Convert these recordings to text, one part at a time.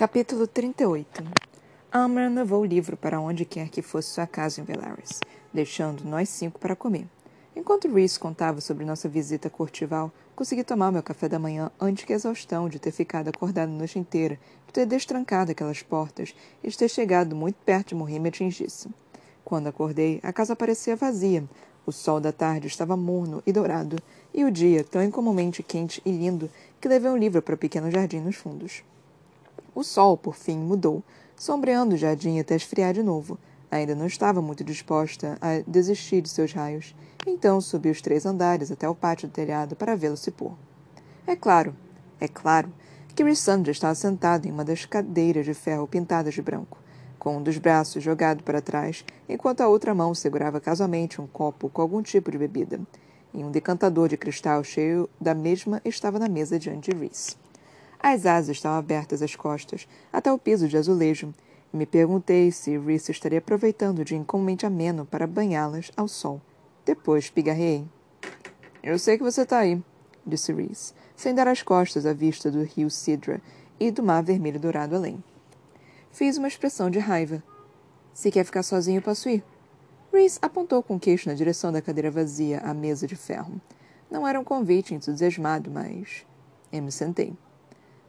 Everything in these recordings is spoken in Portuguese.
Capítulo 38 Amran levou o livro para onde quer que fosse sua casa em Velaris, deixando nós cinco para comer. Enquanto Reese contava sobre nossa visita a Cortival, consegui tomar meu café da manhã antes que a exaustão de ter ficado acordado a noite inteira, de ter destrancado aquelas portas e de ter chegado muito perto de morrer me atingisse. Quando acordei, a casa parecia vazia. O sol da tarde estava morno e dourado, e o dia tão incomumente quente e lindo que levei um livro para o pequeno jardim nos fundos. O sol, por fim, mudou, sombreando o jardim até esfriar de novo. Ainda não estava muito disposta a desistir de seus raios, então subi os três andares até o pátio do telhado para vê-lo se pôr. É claro, é claro, que Rissandra estava sentado em uma das cadeiras de ferro pintadas de branco, com um dos braços jogado para trás, enquanto a outra mão segurava casualmente um copo com algum tipo de bebida. E um decantador de cristal cheio da mesma estava na mesa diante de Reese. As asas estavam abertas às costas, até o piso de azulejo, e me perguntei se Reese estaria aproveitando o dia incomumente ameno para banhá-las ao sol. Depois pigarreei. Eu sei que você está aí, disse Reese, sem dar as costas à vista do rio Sidra e do mar vermelho dourado além. Fiz uma expressão de raiva. Se quer ficar sozinho, posso ir. Reese apontou com o queixo na direção da cadeira vazia à mesa de ferro. Não era um convite entusiasmado, mas. Eu me sentei.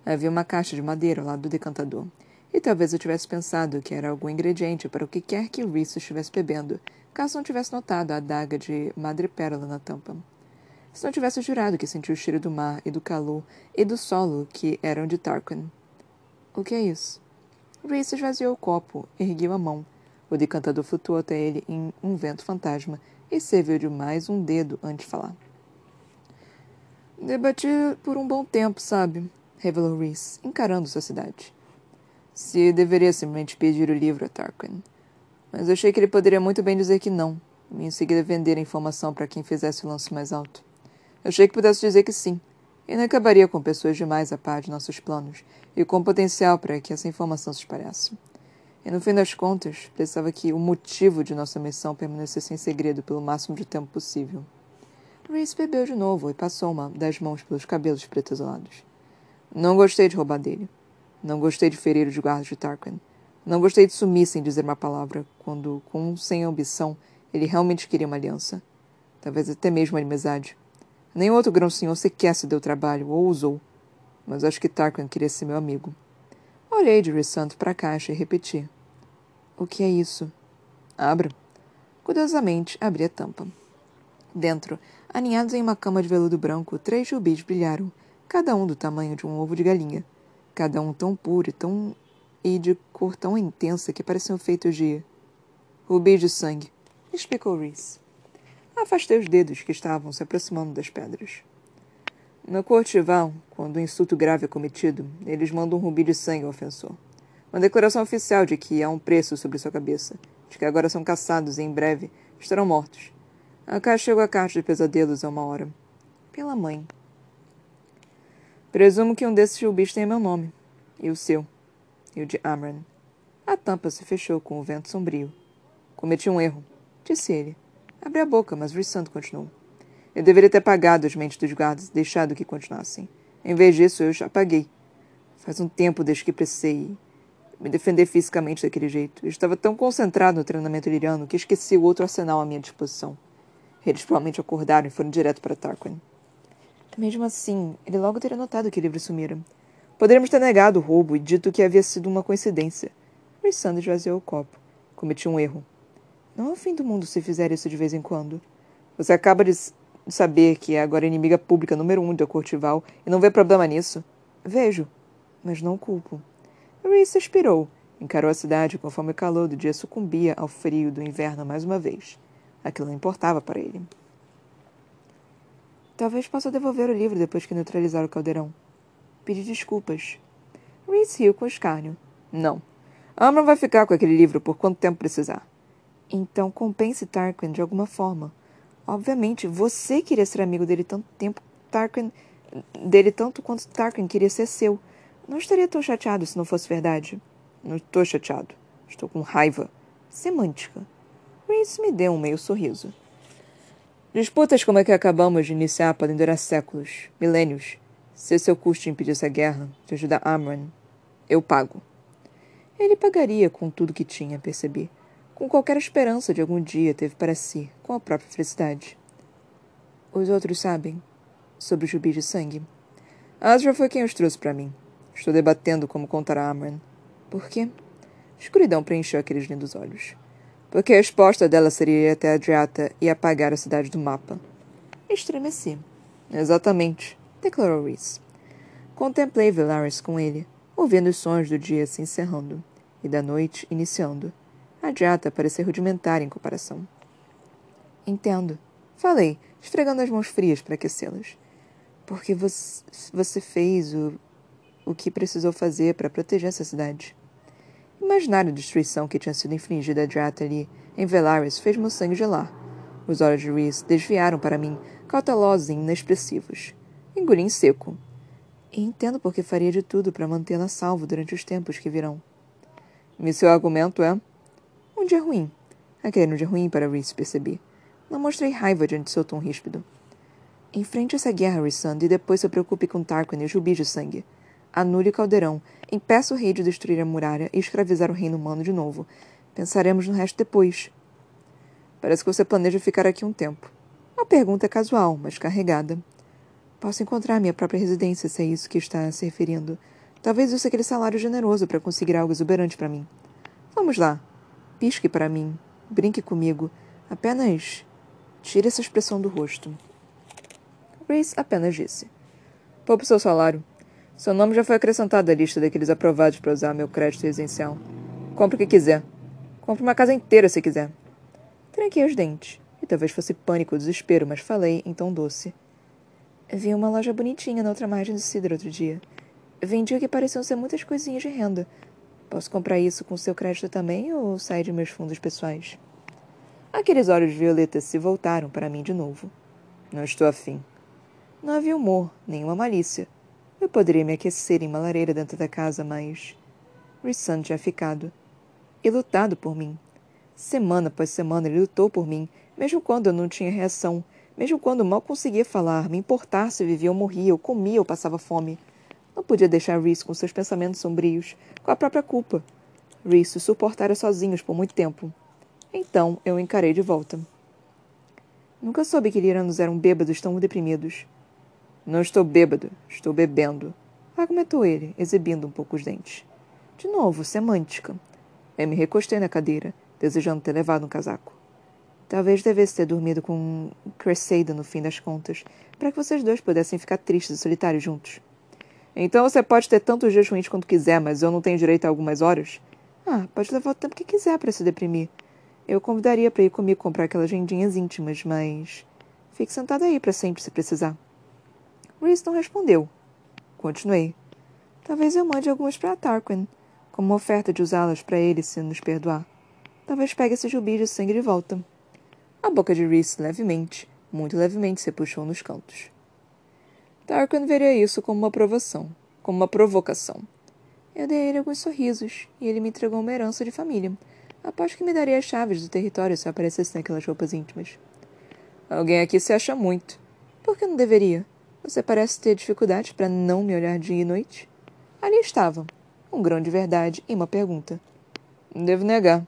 Havia uma caixa de madeira ao lado do decantador, e talvez eu tivesse pensado que era algum ingrediente para o que quer que Reese estivesse bebendo, caso não tivesse notado a adaga de madrepérola na tampa. Se não tivesse jurado que sentiu o cheiro do mar e do calor e do solo que eram de Tarquin. O que é isso? Reese esvaziou o copo, ergueu a mão. O decantador flutuou até ele em um vento fantasma e serviu de mais um dedo antes de falar. Debati por um bom tempo, sabe? Revelou Reese, encarando sua cidade. Se deveria simplesmente pedir o livro a Tarquin. Mas achei que ele poderia muito bem dizer que não, e em seguida vender a informação para quem fizesse o lance mais alto. Achei que pudesse dizer que sim, e não acabaria com pessoas demais a par de nossos planos e com potencial para que essa informação se espalhasse. E no fim das contas, pensava que o motivo de nossa missão permanecesse em segredo pelo máximo de tempo possível. Reese bebeu de novo e passou uma das mãos pelos cabelos pretesolados. Não gostei de roubar dele. Não gostei de ferir os guardas de Tarquin. Não gostei de sumir sem dizer uma palavra, quando, com sem ambição, ele realmente queria uma aliança. Talvez até mesmo uma amizade. Nenhum outro grão-senhor sequer se deu trabalho ou usou. Mas acho que Tarquin queria ser meu amigo. Olhei de Rissanto para a caixa e repeti. O que é isso? Abra. Curiosamente, abri a tampa. Dentro, aninhados em uma cama de veludo branco, três rubis brilharam, cada um do tamanho de um ovo de galinha, cada um tão puro e, tão... e de cor tão intensa que pareciam feitos de rubi de sangue, explicou Reese. Afastei os dedos que estavam se aproximando das pedras. No Cortival, quando um insulto grave é cometido, eles mandam um rubi de sangue ao ofensor. Uma declaração oficial de que há um preço sobre sua cabeça, de que agora são caçados e em breve estarão mortos. A chegou a caixa de pesadelos a uma hora. Pela mãe. Presumo que um desses rubis tenha meu nome. E o seu. E o de Amran. A tampa se fechou com o vento sombrio. Cometi um erro, disse ele. Abri a boca, mas Rissand continuou. Eu deveria ter apagado as mentes dos guardas e deixado que continuassem. Em vez disso, eu já apaguei. Faz um tempo desde que precisei me defender fisicamente daquele jeito. Eu estava tão concentrado no treinamento liriano que esqueci o outro arsenal à minha disposição. Eles provavelmente acordaram e foram direto para Tarquin. Mesmo assim, ele logo teria notado que o livro sumira. Poderíamos ter negado o roubo e dito que havia sido uma coincidência. Rissandra esvaziou o copo. Cometi um erro. Não é o fim do mundo se fizer isso de vez em quando. Você acaba de saber que é agora inimiga pública número um da Cortival e não vê problema nisso. Vejo, mas não culpo. Reese expirou. Encarou a cidade conforme o calor do dia sucumbia ao frio do inverno mais uma vez. Aquilo não importava para ele. Talvez possa devolver o livro depois que neutralizar o caldeirão. Pedi desculpas. Reese riu com escárnio. Não. Amram vai ficar com aquele livro por quanto tempo precisar. Então compense Tarquin de alguma forma. Obviamente, você queria ser amigo dele tanto tempo, Tarquin, dele tanto quanto Tarquin queria ser seu. Não estaria tão chateado se não fosse verdade. Não estou chateado. Estou com raiva. Semântica. Reese me deu um meio sorriso. Disputas como a que acabamos de iniciar podem durar séculos, milênios. Se seu custo impedisse a guerra, de ajudar Amran, Eu pago. Ele pagaria com tudo que tinha, percebi. Com qualquer esperança de algum dia teve para si, com a própria felicidade. Os outros sabem sobre o jubi de sangue? Asra foi quem os trouxe para mim. Estou debatendo como contar a Amran. Por quê? Escuridão preencheu aqueles lindos olhos. Porque a resposta dela seria ir até a Adriata e apagar a cidade do mapa. Estremeci. Exatamente, declarou Reese. Contemplei Velaris com ele, ouvindo os sons do dia se encerrando e da noite iniciando. A Adriata parecia rudimentar em comparação. Entendo. Falei, esfregando as mãos frias para aquecê-las. Porque você, você fez o, o que precisou fazer para proteger essa cidade. Imaginar a destruição que tinha sido infligida a Drat ali, em Velaris, fez meu sangue gelar. Os olhos de Reese desviaram para mim, cautelosos e inexpressivos. Engoli em seco. E entendo porque faria de tudo para mantê-la salvo durante os tempos que virão. E seu argumento é? Um dia ruim. Aquele um dia ruim para Reese, percebi. Não mostrei raiva diante de seu tom ríspido. Enfrente essa guerra, Rissand, e depois se preocupe com Tarquin e os rubis de sangue. Anule o caldeirão, impeça o rei de destruir a muralha e escravizar o reino humano de novo. Pensaremos no resto depois. Parece que você planeja ficar aqui um tempo. Uma pergunta casual, mas carregada. Posso encontrar minha própria residência, se é isso que está se referindo. Talvez use aquele salário generoso para conseguir algo exuberante para mim. Vamos lá. Pisque para mim. Brinque comigo. Apenas tire essa expressão do rosto. Grace apenas disse. Poupe seu salário. Seu nome já foi acrescentado à lista daqueles aprovados para usar meu crédito residencial. Compre o que quiser. Compre uma casa inteira se quiser. Tranquei os dentes. E talvez fosse pânico ou desespero, mas falei em tom doce. Vi uma loja bonitinha na outra margem do Cidro outro dia. Vendi o que pareciam ser muitas coisinhas de renda. Posso comprar isso com seu crédito também ou sair de meus fundos pessoais? Aqueles olhos violetas se voltaram para mim de novo. Não estou afim. Não havia humor, nenhuma malícia. Eu poderia me aquecer em uma lareira dentro da casa, mas. Rissan tinha ficado. E lutado por mim. Semana após semana ele lutou por mim, mesmo quando eu não tinha reação, mesmo quando mal conseguia falar, me importar se vivia ou morria, ou comia ou passava fome. Não podia deixar Reese com seus pensamentos sombrios, com a própria culpa. Reese suportara sozinhos por muito tempo. Então eu o encarei de volta. Nunca soube que Liranos eram bêbados tão deprimidos. Não estou bêbado, estou bebendo, argumentou ele, exibindo um pouco os dentes. De novo, semântica. Eu me recostei na cadeira, desejando ter levado um casaco. Talvez devesse ter dormido com Cresseida no fim das contas, para que vocês dois pudessem ficar tristes e solitários juntos. Então você pode ter tantos dias ruins quanto quiser, mas eu não tenho direito a algumas horas? Ah, pode levar o tempo que quiser para se deprimir. Eu convidaria para ir comigo comprar aquelas agendinhas íntimas, mas. Fique sentado aí para sempre se precisar. Reese não respondeu. Continuei. Talvez eu mande algumas para Tarquin, como uma oferta de usá-las para ele se nos perdoar. Talvez pegue esse jubi de sangue de volta. A boca de Reese levemente, muito levemente, se puxou nos cantos. Tarquin veria isso como uma provação, como uma provocação. Eu dei a ele alguns sorrisos, e ele me entregou uma herança de família. Aposto que me daria as chaves do território se eu aparecesse naquelas roupas íntimas. Alguém aqui se acha muito. Por que não deveria? Você parece ter dificuldade para não me olhar dia e noite. Ali estavam, um grão de verdade e uma pergunta. Devo negar,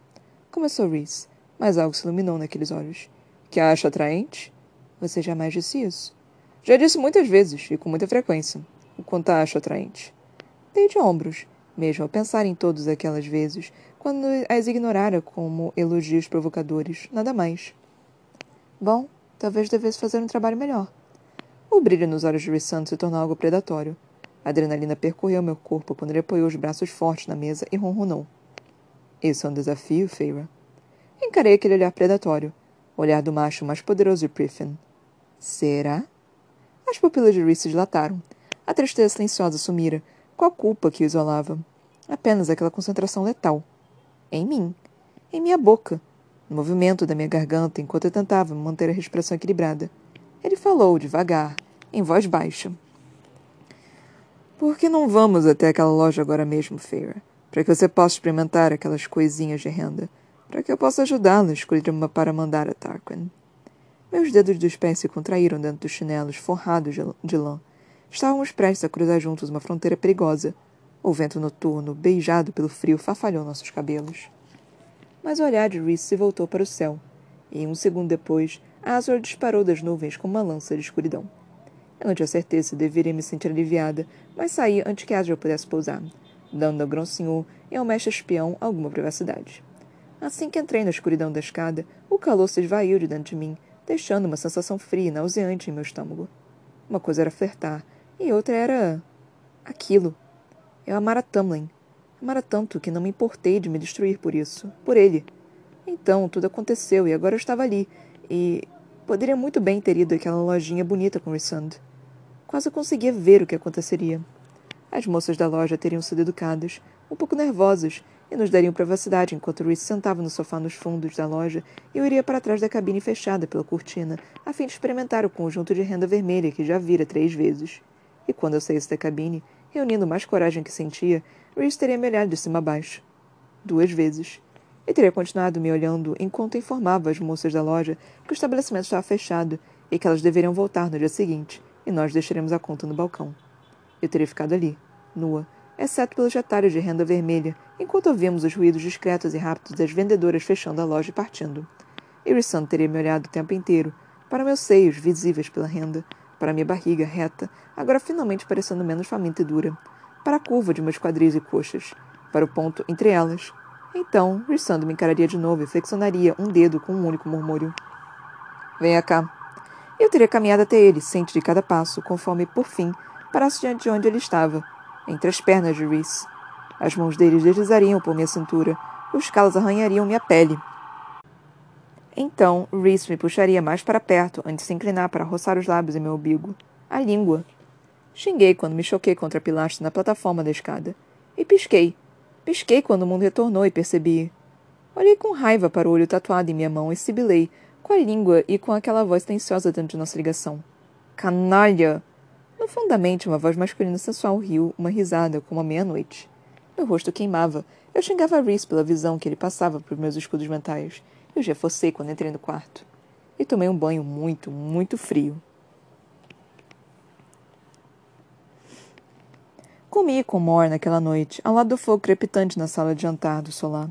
começou Reese, mas algo se iluminou naqueles olhos. Que a acha atraente? Você jamais disse isso. Já disse muitas vezes, e com muita frequência, o quanto a acho atraente. Dei de ombros, mesmo ao pensar em todas aquelas vezes, quando as ignorara como elogios provocadores, nada mais. Bom, talvez devesse fazer um trabalho melhor. O brilho nos olhos de Rissand se tornou algo predatório. A adrenalina percorreu meu corpo quando ele apoiou os braços fortes na mesa e ronronou. Esse é um desafio, Feira. Encarei aquele olhar predatório, olhar do macho mais poderoso de Priffin. Será? As pupilas de Reese dilataram. A tristeza silenciosa sumira, com a culpa que o isolava. Apenas aquela concentração letal. Em mim. Em minha boca. No movimento da minha garganta enquanto eu tentava manter a respiração equilibrada. Ele falou devagar, em voz baixa. Por que não vamos até aquela loja agora mesmo, Feira? Para que você possa experimentar aquelas coisinhas de renda. Para que eu possa ajudá-la a escolher uma para mandar a Tarquin. Meus dedos dos pés se contraíram dentro dos chinelos forrados de lã. Estávamos prestes a cruzar juntos uma fronteira perigosa. O vento noturno, beijado pelo frio, farfalhou nossos cabelos. Mas o olhar de Reese se voltou para o céu, e um segundo depois, Azor disparou das nuvens com uma lança de escuridão. Eu não tinha certeza se deveria me sentir aliviada, mas saí antes que Azor pudesse pousar, dando ao grão-senhor e ao mestre espião alguma privacidade. Assim que entrei na escuridão da escada, o calor se esvaiu de dentro de mim, deixando uma sensação fria e nauseante em meu estômago. Uma coisa era flertar, e outra era. aquilo. Eu amara Tamlin. Amara tanto que não me importei de me destruir por isso, por ele. Então, tudo aconteceu e agora eu estava ali, e poderia muito bem ter ido àquela lojinha bonita com Rissand. Quase conseguia ver o que aconteceria. As moças da loja teriam sido educadas, um pouco nervosas, e nos dariam privacidade enquanto Reese sentava no sofá nos fundos da loja e eu iria para trás da cabine fechada pela cortina, a fim de experimentar o conjunto de renda vermelha que já vira três vezes. E quando eu saísse da cabine, reunindo mais coragem que sentia, Reese teria me olhado de cima a baixo. Duas vezes. E teria continuado me olhando enquanto informava as moças da loja que o estabelecimento estava fechado e que elas deveriam voltar no dia seguinte, e nós deixaremos a conta no balcão. Eu teria ficado ali, nua, exceto pelos retalhos de renda vermelha, enquanto ouvíamos os ruídos discretos e rápidos das vendedoras fechando a loja e partindo. Irissan teria me olhado o tempo inteiro, para meus seios visíveis pela renda, para minha barriga reta, agora finalmente parecendo menos faminta e dura, para a curva de meus quadris e coxas, para o ponto entre elas. Então, Rissando me encararia de novo e flexionaria um dedo com um único murmúrio. Venha cá. Eu teria caminhado até ele, ciente de cada passo, conforme, por fim, parasse diante de onde ele estava, entre as pernas de Reese. As mãos dele deslizariam por minha cintura, os calos arranhariam minha pele. Então, Reese me puxaria mais para perto antes de se inclinar para roçar os lábios em meu umbigo. A língua. Xinguei quando me choquei contra a pilastra na plataforma da escada. E pisquei. Pisquei quando o mundo retornou e percebi. Olhei com raiva para o olho tatuado em minha mão e sibilei, com a língua e com aquela voz tensiosa dentro de nossa ligação. Canalha! Profundamente, uma voz masculina sensual riu, uma risada, como a meia-noite. Meu rosto queimava. Eu xingava Reese pela visão que ele passava por meus escudos mentais. Eu já forcei quando entrei no quarto. E tomei um banho muito, muito frio. Comi com Mor naquela noite, ao lado do fogo crepitante na sala de jantar do solar.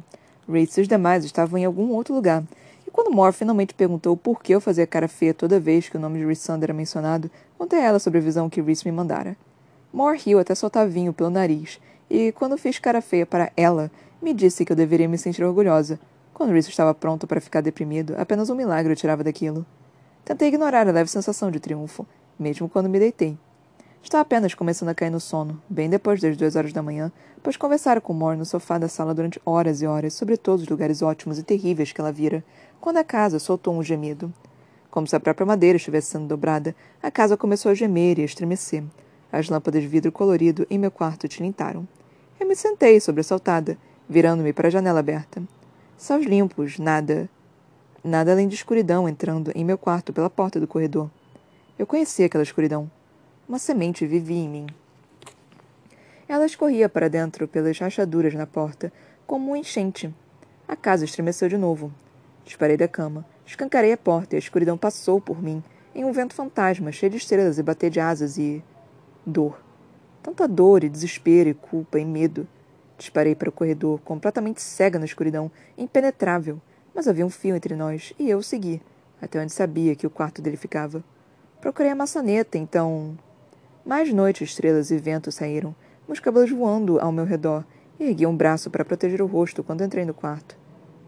Reese e os demais estavam em algum outro lugar, quando Moore finalmente perguntou por que eu fazia cara feia toda vez que o nome de Rissand era mencionado, contei a ela sobre a visão que Reese me mandara. Moore riu até soltar vinho pelo nariz, e, quando fiz cara feia para ela, me disse que eu deveria me sentir orgulhosa. Quando Reese estava pronto para ficar deprimido, apenas um milagre o tirava daquilo. Tentei ignorar a leve sensação de triunfo, mesmo quando me deitei. Estava apenas começando a cair no sono, bem depois das duas horas da manhã, pois conversara com Moore no sofá da sala durante horas e horas sobre todos os lugares ótimos e terríveis que ela vira, quando a casa soltou um gemido. Como se a própria madeira estivesse sendo dobrada, a casa começou a gemer e a estremecer. As lâmpadas de vidro colorido em meu quarto tilintaram. Eu me sentei, sobressaltada, virando-me para a janela aberta. Céus limpos, nada. Nada além de escuridão entrando em meu quarto pela porta do corredor. Eu conhecia aquela escuridão. Uma semente vivia em mim. Ela escorria para dentro pelas rachaduras na porta, como um enchente. A casa estremeceu de novo. Disparei da cama, escancarei a porta e a escuridão passou por mim, em um vento fantasma, cheio de estrelas e bater de asas e. dor. Tanta dor e desespero e culpa e medo. Disparei para o corredor, completamente cega na escuridão, impenetrável, mas havia um fio entre nós e eu o segui, até onde sabia que o quarto dele ficava. Procurei a maçaneta, então. Mais noite, estrelas e vento saíram, meus cabelos voando ao meu redor, e ergui um braço para proteger o rosto quando entrei no quarto.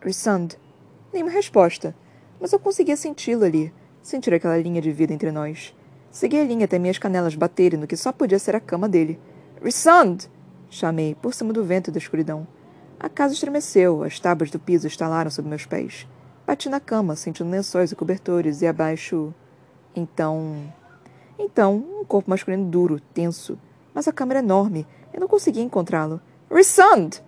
Rissand, Nenhuma resposta, mas eu conseguia senti-lo ali, sentir aquela linha de vida entre nós. Segui a linha até minhas canelas baterem no que só podia ser a cama dele. Rissand! Chamei, por cima do vento e da escuridão. A casa estremeceu, as tábuas do piso estalaram sob meus pés. Bati na cama, sentindo lençóis e cobertores, e abaixo. Então. Então, um corpo masculino duro, tenso. Mas a cama era enorme. Eu não conseguia encontrá-lo. Rissand!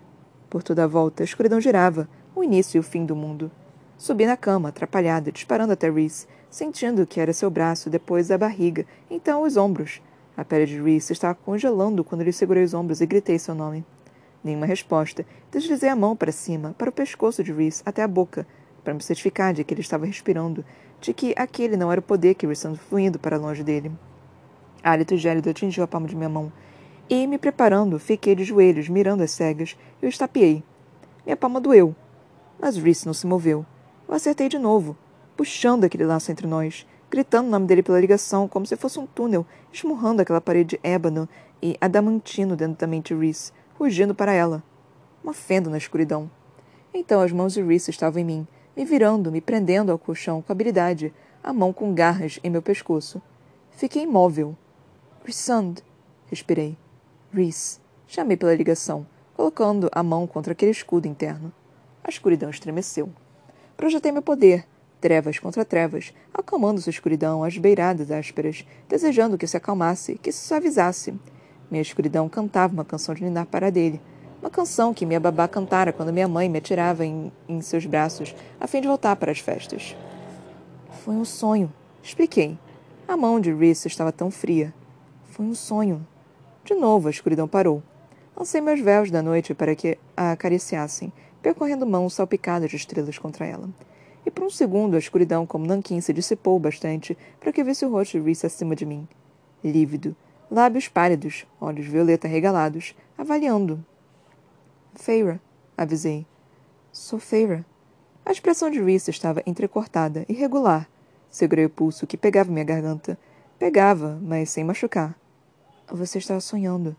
Por toda a volta, a escuridão girava, o início e o fim do mundo. Subi na cama, atrapalhada, disparando até Reese, sentindo que era seu braço, depois a barriga, então os ombros. A pele de Reese estava congelando quando lhe segurei os ombros e gritei seu nome. Nenhuma resposta. Deslizei a mão para cima, para o pescoço de Reese, até a boca, para me certificar de que ele estava respirando, de que aquele não era o poder que estava fluindo para longe dele. Hálito gélido atingiu a palma de minha mão. E, me preparando, fiquei de joelhos, mirando as cegas, e o estapeei. Minha palma doeu. Mas Reese não se moveu. Eu acertei de novo, puxando aquele laço entre nós, gritando o nome dele pela ligação, como se fosse um túnel, esmurrando aquela parede ébano e adamantino dentro da mente de Reese, rugindo para ela. Uma fenda na escuridão. Então as mãos de Reese estavam em mim, me virando, me prendendo ao colchão com habilidade, a mão com garras em meu pescoço. Fiquei imóvel. Rissand, respirei. Reese. Chamei pela ligação, colocando a mão contra aquele escudo interno. A escuridão estremeceu. Projetei meu poder, trevas contra trevas, acalmando sua escuridão às beiradas ásperas, desejando que se acalmasse, que se suavizasse. Minha escuridão cantava uma canção de ninar para dele, uma canção que minha babá cantara quando minha mãe me atirava em, em seus braços, a fim de voltar para as festas. Foi um sonho, expliquei. A mão de Reese estava tão fria. Foi um sonho. De novo a escuridão parou. Lancei meus véus da noite para que a acariciassem, percorrendo mãos salpicadas de estrelas contra ela. E por um segundo a escuridão como nanquim se dissipou bastante para que visse o rosto de Reese acima de mim. Lívido, lábios pálidos, olhos violeta regalados, avaliando. Feira, avisei. Sou Feira. A expressão de Reese estava entrecortada, irregular. Segurei o pulso que pegava minha garganta. Pegava, mas sem machucar. Você estava sonhando.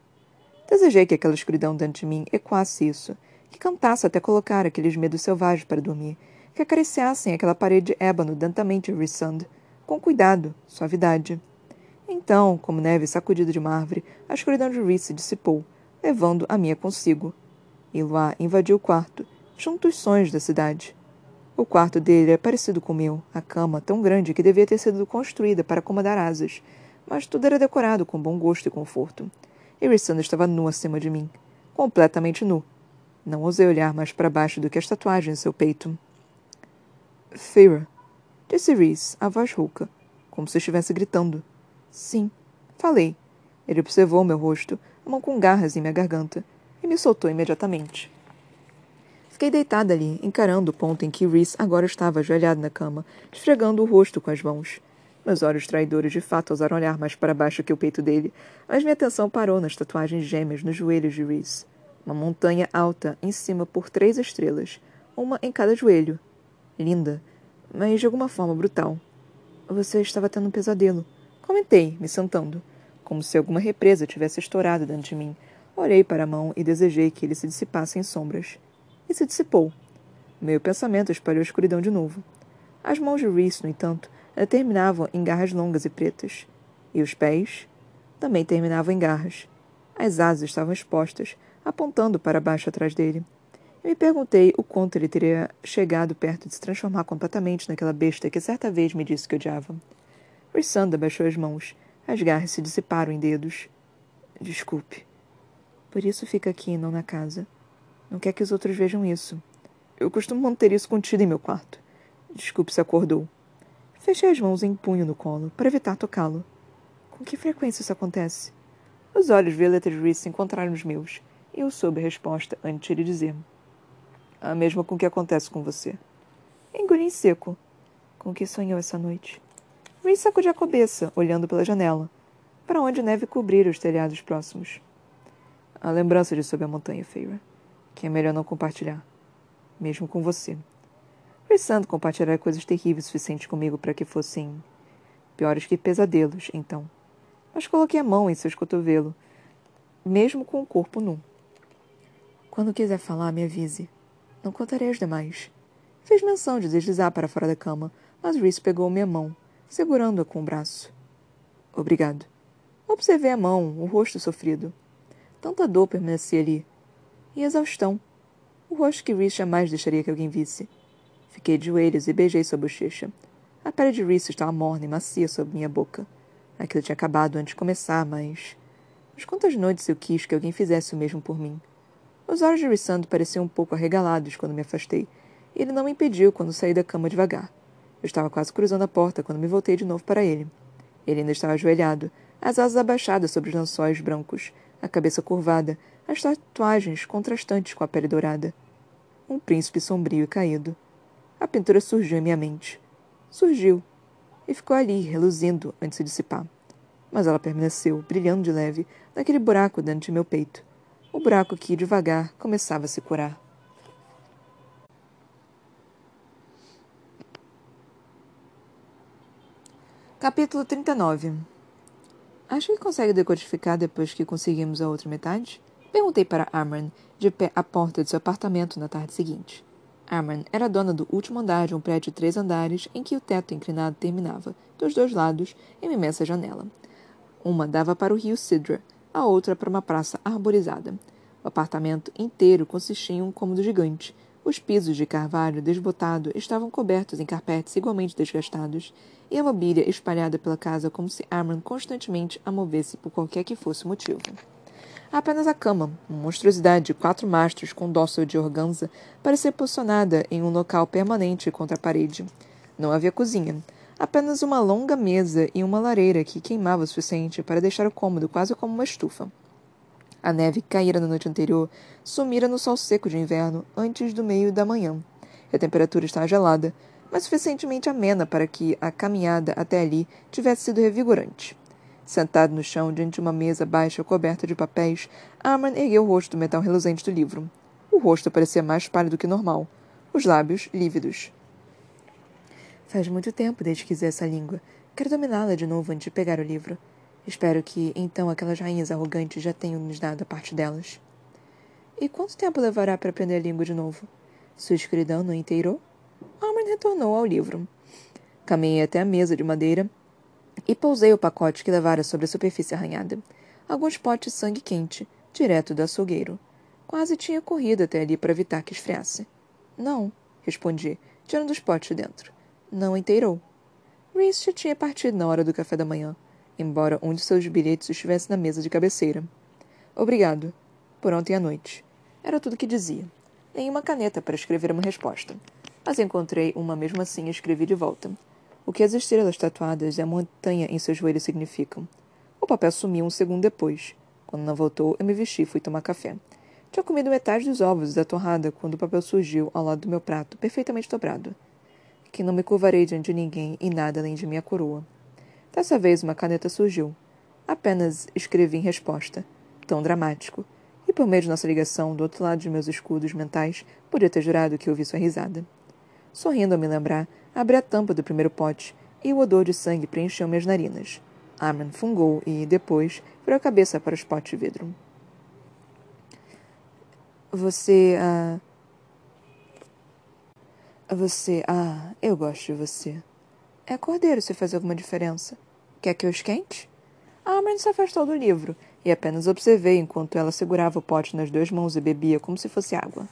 Desejei que aquela escuridão dentro de mim ecoasse isso, que cantasse até colocar aqueles medos selvagens para dormir, que acariciassem aquela parede ébano dentamente Rissand, com cuidado, suavidade. Então, como neve sacudida de uma árvore, a escuridão de Reese se dissipou, levando a minha consigo. E Loa invadiu o quarto, junto aos sonhos da cidade. O quarto dele era parecido com o meu, a cama tão grande que devia ter sido construída para acomodar asas, mas tudo era decorado com bom gosto e conforto. Rissand estava nu acima de mim, completamente nu. Não ousei olhar mais para baixo do que as tatuagens em seu peito. Feira, disse Reese, a voz rouca, como se estivesse gritando. Sim, falei. Ele observou meu rosto, a mão com garras em minha garganta, e me soltou imediatamente. Fiquei deitada ali, encarando o ponto em que Reese agora estava ajoelhado na cama, esfregando o rosto com as mãos. Meus olhos traidores de fato ousaram olhar mais para baixo que o peito dele, mas minha atenção parou nas tatuagens gêmeas nos joelhos de Reese. Uma montanha alta em cima por três estrelas, uma em cada joelho. Linda, mas de alguma forma brutal. Você estava tendo um pesadelo. Comentei, me sentando, como se alguma represa tivesse estourado dentro de mim. Olhei para a mão e desejei que ele se dissipasse em sombras. E se dissipou. Meu pensamento espalhou a escuridão de novo. As mãos de Reese, no entanto, terminavam em garras longas e pretas. E os pés também terminavam em garras. As asas estavam expostas, apontando para baixo atrás dele. Eu me perguntei o quanto ele teria chegado perto de se transformar completamente naquela besta que certa vez me disse que odiava. Rissanda baixou as mãos. As garras se dissiparam em dedos. Desculpe. Por isso fica aqui e não na casa. Não quer que os outros vejam isso. Eu costumo manter isso contido em meu quarto. Desculpe se acordou. Fechei as mãos em punho no colo, para evitar tocá-lo. Com que frequência isso acontece? Os olhos de Reese se encontraram nos meus, e eu soube a resposta antes de ele dizer. A mesma com que acontece com você. Engoli em seco. Com que sonhou essa noite? Reese sacudiu a cabeça, olhando pela janela, para onde neve cobrir os telhados próximos. A lembrança de sob a montanha, Feira, que é melhor não compartilhar, mesmo com você. Pensando compartilhar coisas terríveis o suficiente comigo para que fossem piores que pesadelos, então. Mas coloquei a mão em seus cotovelos, mesmo com o corpo nu. Quando quiser falar, me avise. Não contarei os demais. Fez menção de deslizar para fora da cama, mas Reese pegou minha mão, segurando-a com o braço. Obrigado. Observei a mão, o rosto sofrido. Tanta dor permanecia ali. E exaustão. O rosto que Reese jamais deixaria que alguém visse. Fiquei de joelhos e beijei sua bochecha. A pele de Reese estava morna e macia sob minha boca. Aquilo tinha acabado antes de começar, mas. Mas quantas noites eu quis que alguém fizesse o mesmo por mim? Os olhos de Rissando pareciam um pouco arregalados quando me afastei, e ele não me impediu quando saí da cama devagar. Eu estava quase cruzando a porta quando me voltei de novo para ele. Ele ainda estava ajoelhado, as asas abaixadas sobre os lençóis brancos, a cabeça curvada, as tatuagens contrastantes com a pele dourada. Um príncipe sombrio e caído. A pintura surgiu em minha mente. Surgiu. E ficou ali, reluzindo, antes de dissipar. mas ela permaneceu, brilhando de leve, naquele buraco dentro de meu peito. O buraco que, devagar, começava a se curar. Capítulo 39 Acho que consegue decodificar depois que conseguimos a outra metade? Perguntei para Amran, de pé à porta de seu apartamento na tarde seguinte. Amran era dona do último andar de um prédio de três andares em que o teto inclinado terminava, dos dois lados, em uma imensa janela. Uma dava para o rio Sidra, a outra para uma praça arborizada. O apartamento inteiro consistia em um cômodo gigante, os pisos de carvalho desbotado estavam cobertos em carpetes igualmente desgastados, e a mobília espalhada pela casa como se Armand constantemente a movesse por qualquer que fosse o motivo. Apenas a cama, uma monstruosidade de quatro mastros com dócil de organza, parecia posicionada em um local permanente contra a parede. Não havia cozinha, apenas uma longa mesa e uma lareira que queimava o suficiente para deixar o cômodo quase como uma estufa. A neve caíra na noite anterior sumira no sol seco de inverno antes do meio da manhã. A temperatura estava gelada, mas suficientemente amena para que a caminhada até ali tivesse sido revigorante. Sentado no chão, diante de uma mesa baixa coberta de papéis, Arman ergueu o rosto do metal reluzente do livro. O rosto parecia mais pálido que normal, os lábios lívidos. Faz muito tempo desde que usei essa língua. Quero dominá-la de novo antes de pegar o livro. Espero que, então, aquelas rainhas arrogantes já tenham nos dado a parte delas. E quanto tempo levará para aprender a língua de novo? Sua escuridão não inteirou? Armin retornou ao livro. Caminhei até a mesa de madeira e pousei o pacote que levara sobre a superfície arranhada. Alguns potes de sangue quente, direto do açougueiro. Quase tinha corrido até ali para evitar que esfriasse. Não, respondi, tirando os potes de dentro. Não inteirou. Reese tinha partido na hora do café da manhã embora um de seus bilhetes estivesse na mesa de cabeceira. Obrigado. Por ontem à noite. Era tudo que dizia. Nenhuma caneta para escrever uma resposta. Mas encontrei uma mesmo assim e escrevi de volta. O que as estrelas tatuadas e a montanha em seus joelhos significam. O papel sumiu um segundo depois. Quando não voltou, eu me vesti e fui tomar café. Tinha comido metade dos ovos da torrada quando o papel surgiu ao lado do meu prato, perfeitamente dobrado. Que não me curvarei diante de ninguém e nada além de minha coroa. Dessa vez uma caneta surgiu. Apenas escrevi em resposta. Tão dramático. E por meio de nossa ligação, do outro lado de meus escudos mentais, podia ter jurado que ouvi sua risada. Sorrindo ao me lembrar, abri a tampa do primeiro pote e o odor de sangue preencheu minhas narinas. Armin fungou e, depois, virou a cabeça para os potes de vidro. Você. Ah. Você. Ah, eu gosto de você. É cordeiro se faz alguma diferença. Quer que eu esquente? A Amran se afastou do livro e apenas observei enquanto ela segurava o pote nas duas mãos e bebia como se fosse água.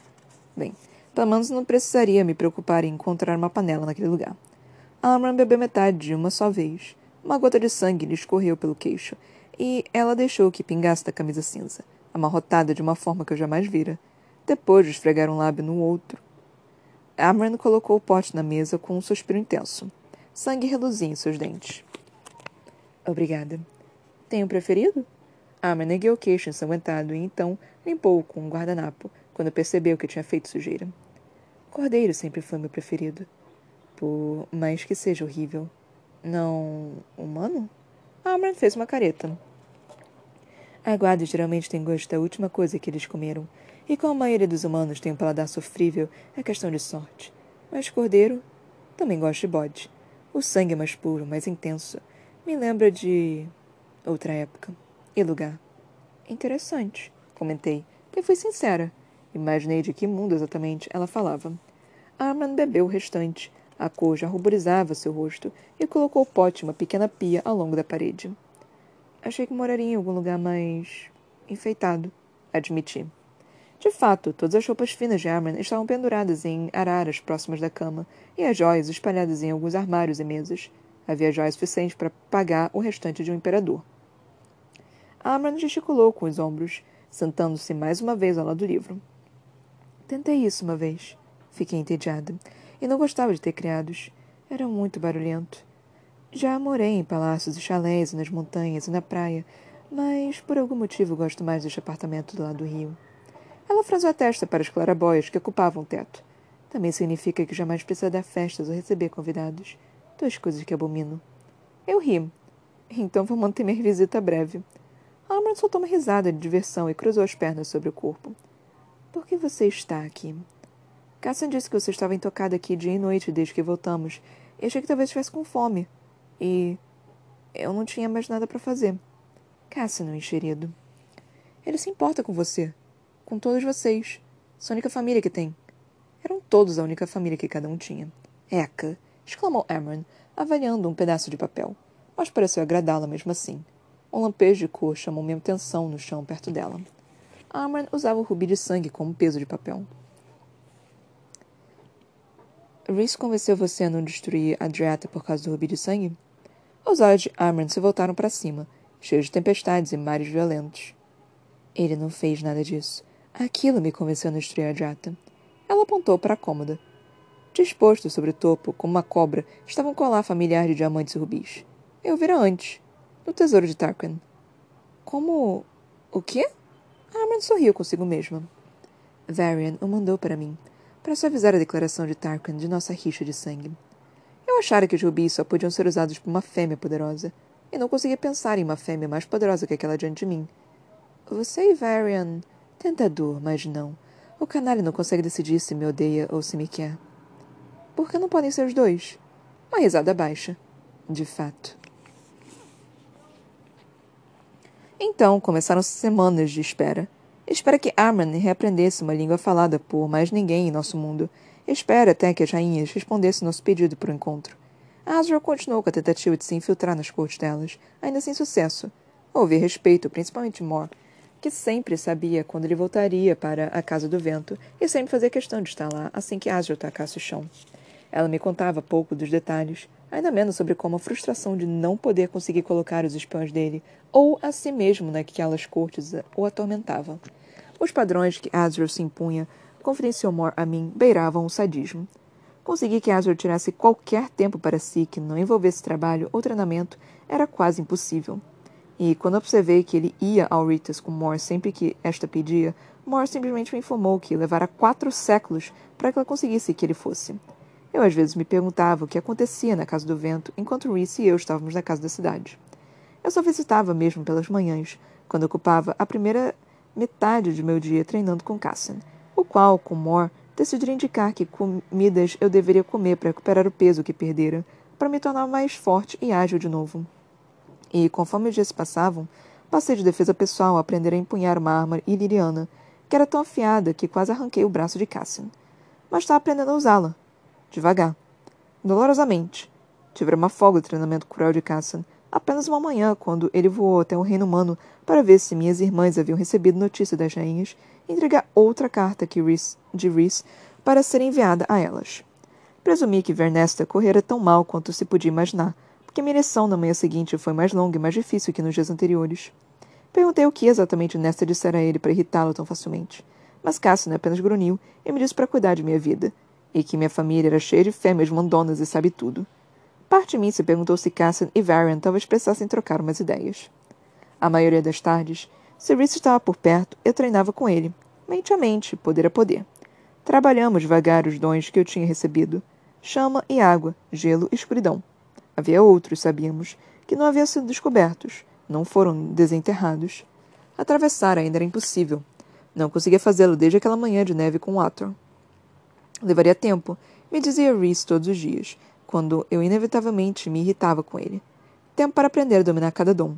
Bem, pelo menos não precisaria me preocupar em encontrar uma panela naquele lugar. A Amran bebeu metade de uma só vez. Uma gota de sangue lhe escorreu pelo queixo e ela deixou que pingasse da camisa cinza, amarrotada de uma forma que eu jamais vira. Depois de esfregar um lábio no outro, Amran colocou o pote na mesa com um suspiro intenso. Sangue reluzia em seus dentes. Obrigada. Tem um preferido? Ah, mas neguei o queixo ensanguentado e então limpou-o com um guardanapo quando percebeu que tinha feito sujeira. Cordeiro sempre foi meu preferido. Por mais que seja horrível. Não. humano? Amran fez uma careta. Aguados geralmente têm gosto da última coisa que eles comeram, e como a maioria dos humanos tem um paladar sofrível, é questão de sorte. Mas cordeiro também gosta de bode. O sangue é mais puro, mais intenso, me lembra de outra época e lugar. Interessante, comentei, e fui sincera. Imaginei de que mundo exatamente ela falava. Arman bebeu o restante. A cor já ruborizava seu rosto e colocou o pote em uma pequena pia ao longo da parede. Achei que moraria em algum lugar mais enfeitado, admiti. De fato, todas as roupas finas de Arman estavam penduradas em araras próximas da cama e as joias espalhadas em alguns armários e mesas. Havia joias suficientes para pagar o restante de um imperador. Amran gesticulou com os ombros, sentando-se mais uma vez ao lado do livro. Tentei isso uma vez. Fiquei entediada. E não gostava de ter criados. Era muito barulhento. Já morei em palácios e chalés, nas montanhas e na praia, mas por algum motivo gosto mais deste apartamento do lado do rio. Ela franziu a testa para as clarabóias que ocupavam o teto. Também significa que jamais precisa dar festas ou receber convidados. Duas coisas que abomino. Eu ri. Então vou manter minha visita breve. Amran soltou uma risada de diversão e cruzou as pernas sobre o corpo. Por que você está aqui? Cassian disse que você estava intocada aqui dia e noite desde que voltamos. E achei que talvez estivesse com fome. E eu não tinha mais nada para fazer. Cassian, enxerido. Ele se importa com você. Com todos vocês. Sua única família que tem. Eram todos a única família que cada um tinha. Eca! Exclamou Amron, avaliando um pedaço de papel. Mas pareceu agradá-la mesmo assim. Um lampejo de cor chamou minha atenção no chão perto dela. Amron usava o rubi de sangue como peso de papel. Reese convenceu você a não destruir Adriata por causa do rubi de sangue? Os olhos de Amron se voltaram para cima, cheios de tempestades e mares violentos. Ele não fez nada disso. Aquilo me convenceu a não destruir Adriata. Ela apontou para a cômoda. Disposto sobre o topo, como uma cobra, estava um colar familiar de diamantes e rubis. Eu vira antes, no tesouro de Tarquin. Como. o quê? Armand sorriu consigo mesma. Varian o mandou para mim, para suavizar a declaração de Tarquin de nossa rixa de sangue. Eu achara que os rubis só podiam ser usados por uma fêmea poderosa, e não conseguia pensar em uma fêmea mais poderosa que aquela diante de mim. Você e Varian. Tentador, mas não. O canalha não consegue decidir se me odeia ou se me quer. Por que não podem ser os dois? Uma risada baixa. De fato. Então começaram semanas de espera. Espera que Arman reaprendesse uma língua falada por mais ninguém em nosso mundo. Espera até que as rainhas respondessem nosso pedido para o encontro. Azrael continuou com a tentativa de se infiltrar nas cortes delas, ainda sem sucesso. Houve respeito, principalmente Mor, que sempre sabia quando ele voltaria para a Casa do Vento e sempre fazia questão de estar lá assim que Azrael tacasse o chão. Ela me contava pouco dos detalhes, ainda menos sobre como a frustração de não poder conseguir colocar os espiões dele ou a si mesmo naquelas cortes o atormentava. Os padrões que Azrael se impunha, confidenciou Moore a mim, beiravam o sadismo. Conseguir que Azrael tirasse qualquer tempo para si que não envolvesse trabalho ou treinamento era quase impossível. E quando observei que ele ia ao Ritas com Moore sempre que esta pedia, Moore simplesmente me informou que levara quatro séculos para que ela conseguisse que ele fosse. Eu às vezes me perguntava o que acontecia na Casa do Vento enquanto Reese e eu estávamos na casa da cidade. Eu só visitava mesmo pelas manhãs, quando ocupava a primeira metade de meu dia treinando com Cassian, o qual, com Moore, decidiram indicar que comidas eu deveria comer para recuperar o peso que perdera, para me tornar mais forte e ágil de novo. E, conforme os dias se passavam, passei de defesa pessoal a aprender a empunhar uma arma iliriana, que era tão afiada que quase arranquei o braço de Cassian. Mas estava aprendendo a usá-la. Devagar. Dolorosamente. Tivera uma folga do treinamento cruel de Cassian, apenas uma manhã, quando ele voou até o reino humano para ver se minhas irmãs haviam recebido notícia das rainhas e entregar outra carta que Rhys, de Rhys para ser enviada a elas. Presumi que Vernesta correra tão mal quanto se podia imaginar, porque minha ereção na manhã seguinte foi mais longa e mais difícil que nos dias anteriores. Perguntei o que exatamente Nesta dissera a ele para irritá-lo tão facilmente. Mas Cassian apenas grunhiu e me disse para cuidar de minha vida, e que minha família era cheia de fêmeas mandonas e sabe tudo. Parte de mim se perguntou se Cassian e Varian talvez precisassem trocar umas ideias. A maioria das tardes, se estava por perto, eu treinava com ele, mente a mente, poder a poder. Trabalhamos devagar os dons que eu tinha recebido: chama e água, gelo e escuridão. Havia outros, sabíamos, que não haviam sido descobertos, não foram desenterrados. Atravessar ainda era impossível. Não conseguia fazê-lo desde aquela manhã de neve com Ator. Levaria tempo, me dizia Reese todos os dias, quando eu inevitavelmente me irritava com ele. Tempo para aprender a dominar cada dom.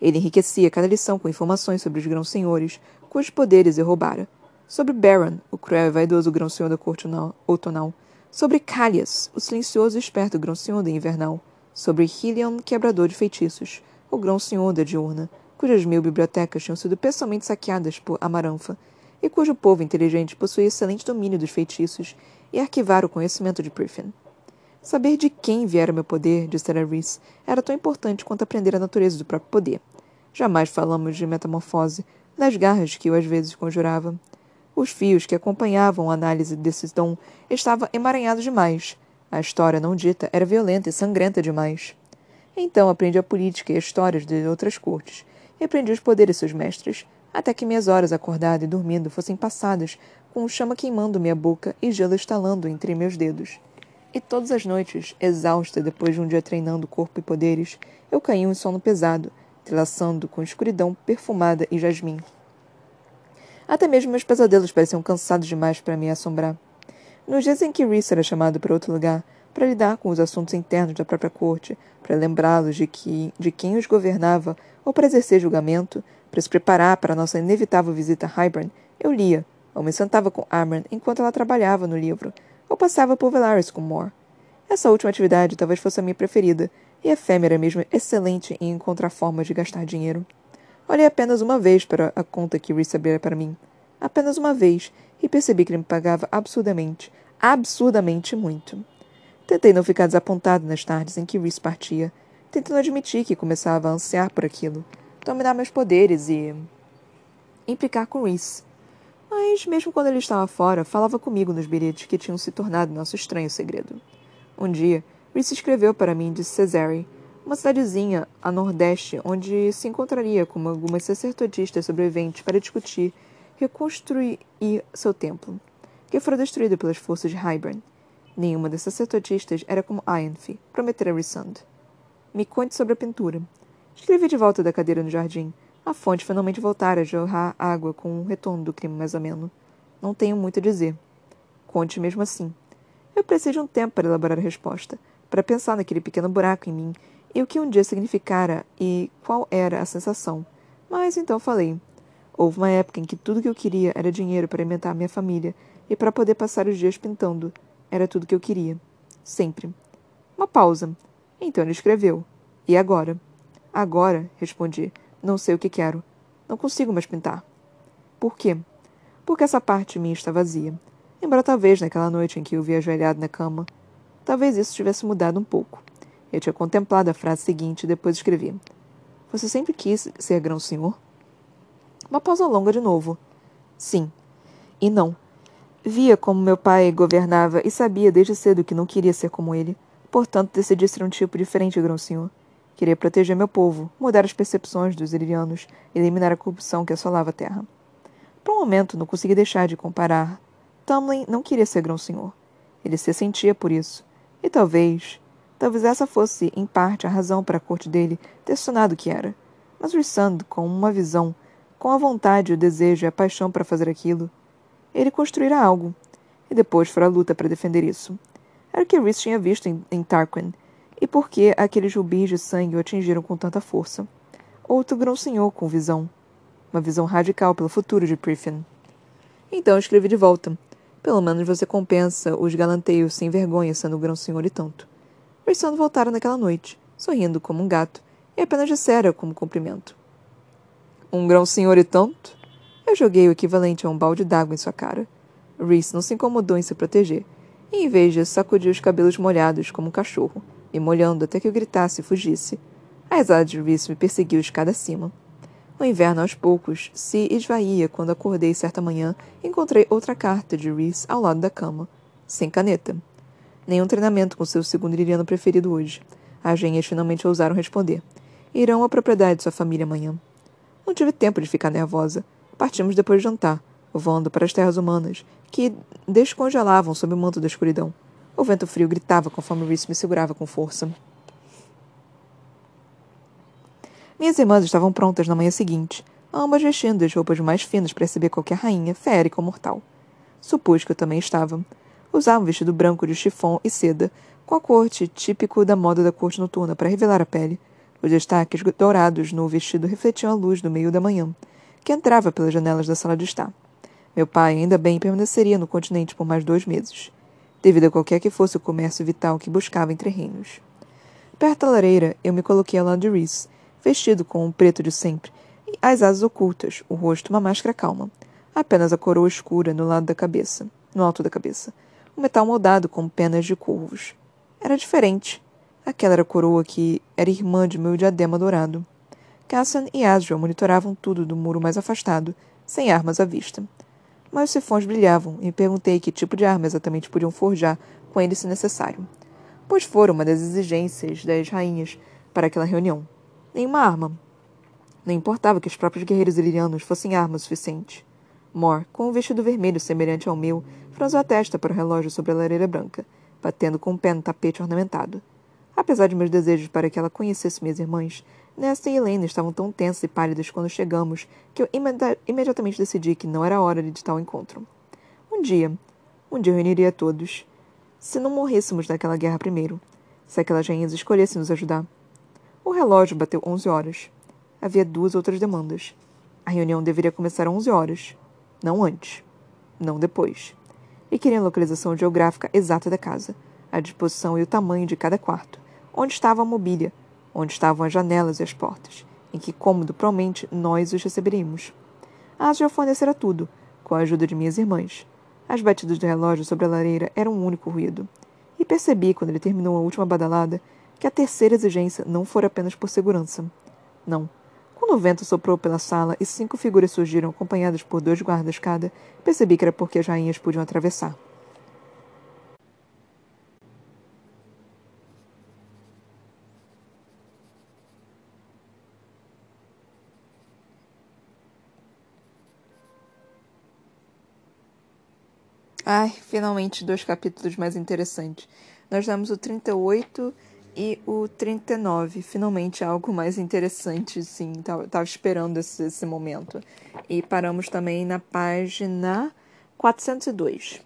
Ele enriquecia cada lição com informações sobre os grãos-senhores, cujos poderes eu roubara. Sobre Baron, o cruel e vaidoso grão-senhor da corte outonal, sobre Callias, o silencioso e esperto grão-senhor da Invernal, sobre Helion, quebrador de feitiços, o grão-senhor da Diurna, cujas mil bibliotecas tinham sido pessoalmente saqueadas por Amaranfa, e cujo povo inteligente possuía excelente domínio dos feitiços e arquivar o conhecimento de Griffin. Saber de quem viera meu poder, dissera Reese, era tão importante quanto aprender a natureza do próprio poder. Jamais falamos de metamorfose, das garras que eu às vezes conjurava. Os fios que acompanhavam a análise desses dom estavam emaranhados demais. A história não dita era violenta e sangrenta demais. Então aprendi a política e as histórias de outras cortes, e aprendi os poderes de seus mestres, até que minhas horas acordada e dormindo fossem passadas com chama queimando minha boca e gelo estalando entre meus dedos. E todas as noites, exausta depois de um dia treinando corpo e poderes, eu caí em sono pesado, entrelaçando com escuridão perfumada e jasmim. Até mesmo meus pesadelos pareciam cansados demais para me assombrar. Nos dias em que Reese era chamado para outro lugar, para lidar com os assuntos internos da própria corte, para lembrá-los de, que, de quem os governava ou para exercer julgamento, para se preparar para nossa inevitável visita a Hybern, eu lia, ou me sentava com Amran enquanto ela trabalhava no livro, ou passava por Velaris com Moore. Essa última atividade talvez fosse a minha preferida, e efêmera mesmo excelente em encontrar formas de gastar dinheiro. Olhei apenas uma vez para a conta que Reese abrira para mim. Apenas uma vez, e percebi que ele me pagava absurdamente, absurdamente muito. Tentei não ficar desapontado nas tardes em que Reese partia, tentando admitir que começava a ansiar por aquilo, dominar meus poderes e. implicar com Reese. Mas, mesmo quando ele estava fora, falava comigo nos bilhetes que tinham se tornado nosso estranho segredo. Um dia, Reese escreveu para mim de Cesare, uma cidadezinha a nordeste onde se encontraria com algumas sacerdotistas sobreviventes para discutir reconstruir seu templo, que fora destruído pelas forças de Hybern. Nenhuma das sacerdotistas era como Ianfi, prometera Rissand. Me conte sobre a pintura. Escrevi de volta da cadeira no jardim. A fonte finalmente voltara a jorrar água com um retorno do crime mais ameno. Não tenho muito a dizer. Conte mesmo assim. Eu preciso de um tempo para elaborar a resposta, para pensar naquele pequeno buraco em mim e o que um dia significara e qual era a sensação. Mas então falei. Houve uma época em que tudo que eu queria era dinheiro para alimentar minha família e para poder passar os dias pintando. Era tudo que eu queria. Sempre. Uma pausa. Então ele escreveu. E agora? Agora, respondi. Não sei o que quero. Não consigo mais pintar. Por quê? Porque essa parte mim está vazia. Embora talvez naquela noite em que eu vi ajoelhado na cama, talvez isso tivesse mudado um pouco. Eu tinha contemplado a frase seguinte e depois escrevi: Você sempre quis ser grão-senhor? Uma pausa longa de novo. Sim. E não. Via como meu pai governava e sabia desde cedo que não queria ser como ele. Portanto, decidi ser um tipo diferente de grão-senhor. Queria proteger meu povo, mudar as percepções dos irianos, eliminar a corrupção que assolava a terra. Por um momento, não consegui deixar de comparar. Tamlin não queria ser grão-senhor. Ele se sentia por isso. E talvez, Talvez essa fosse, em parte, a razão para a corte dele ter sonado que era. Mas Rissand, com uma visão, com a vontade, o desejo e a paixão para fazer aquilo, ele construíra algo. E depois fora a luta para defender isso. Era o que Rhys tinha visto em, em Tarquin, e por que aqueles rubis de sangue o atingiram com tanta força. Outro grão-senhor com visão. Uma visão radical pelo futuro de Priffin. Então escrevi de volta. Pelo menos você compensa os galanteios sem vergonha sendo grão-senhor e tanto. Pensando voltara naquela noite, sorrindo como um gato, e apenas dissera como cumprimento. Um grão senhor e tanto? Eu joguei o equivalente a um balde d'água em sua cara. Reese não se incomodou em se proteger, e em vez disso sacudiu os cabelos molhados como um cachorro, me molhando até que eu gritasse e fugisse. A risada de Reese me perseguiu escada acima. O inverno, aos poucos, se esvaía quando acordei certa manhã e encontrei outra carta de Reese ao lado da cama, sem caneta. Nenhum treinamento com seu segundo liriano preferido hoje. As gêmeas finalmente ousaram responder. Irão à propriedade de sua família amanhã. Não tive tempo de ficar nervosa. Partimos depois de jantar, voando para as terras humanas, que descongelavam sob o manto da escuridão. O vento frio gritava conforme Reese me segurava com força. Minhas irmãs estavam prontas na manhã seguinte, ambas vestindo as roupas mais finas para receber qualquer rainha, férica ou mortal. Supus que eu também estava. Usava um vestido branco de chifão e seda, com a corte típico da moda da corte noturna para revelar a pele. Os destaques dourados no vestido refletiam a luz do meio da manhã, que entrava pelas janelas da sala de estar. Meu pai, ainda bem, permaneceria no continente por mais dois meses, devido a qualquer que fosse o comércio vital que buscava entre reinos. Perto da lareira, eu me coloquei ao lado de Reese, vestido com o preto de sempre, as asas ocultas, o rosto uma máscara calma, apenas a coroa escura no lado da cabeça, no alto da cabeça, um metal moldado com penas de corvos. Era diferente. Aquela era a coroa que era irmã de meu diadema dourado. Cassian e Asriel monitoravam tudo do muro mais afastado, sem armas à vista. Mas os sifões brilhavam e perguntei que tipo de arma exatamente podiam forjar com ele se necessário. Pois fora uma das exigências das rainhas para aquela reunião. Nenhuma arma. Não importava que os próprios guerreiros ilirianos fossem armas suficientes. Mor, com um vestido vermelho semelhante ao meu, franziu a testa para o relógio sobre a lareira branca, batendo com o pé no tapete ornamentado. Apesar de meus desejos para que ela conhecesse minhas irmãs, Nesta e Helena estavam tão tensas e pálidas quando chegamos que eu imediatamente decidi que não era hora de tal encontro. Um dia, um dia eu reuniria todos. Se não morrêssemos naquela guerra primeiro, se aquelas rainhas escolhessem nos ajudar. O relógio bateu onze horas. Havia duas outras demandas. A reunião deveria começar às onze horas. Não antes. Não depois. E queria a localização geográfica exata da casa, a disposição e o tamanho de cada quarto, onde estava a mobília, onde estavam as janelas e as portas, em que cômodo provavelmente nós os receberíamos. A Ásia fornecera tudo, com a ajuda de minhas irmãs. As batidas do relógio sobre a lareira eram um único ruído. E percebi, quando ele terminou a última badalada, que a terceira exigência não fora apenas por segurança. Não. Quando o vento soprou pela sala e cinco figuras surgiram acompanhadas por dois guardas cada, percebi que era porque as rainhas podiam atravessar. Ai, finalmente dois capítulos mais interessantes. Nós temos o 38 e o 39. Finalmente algo mais interessante, sim. Tava, tava esperando esse, esse momento. E paramos também na página 402.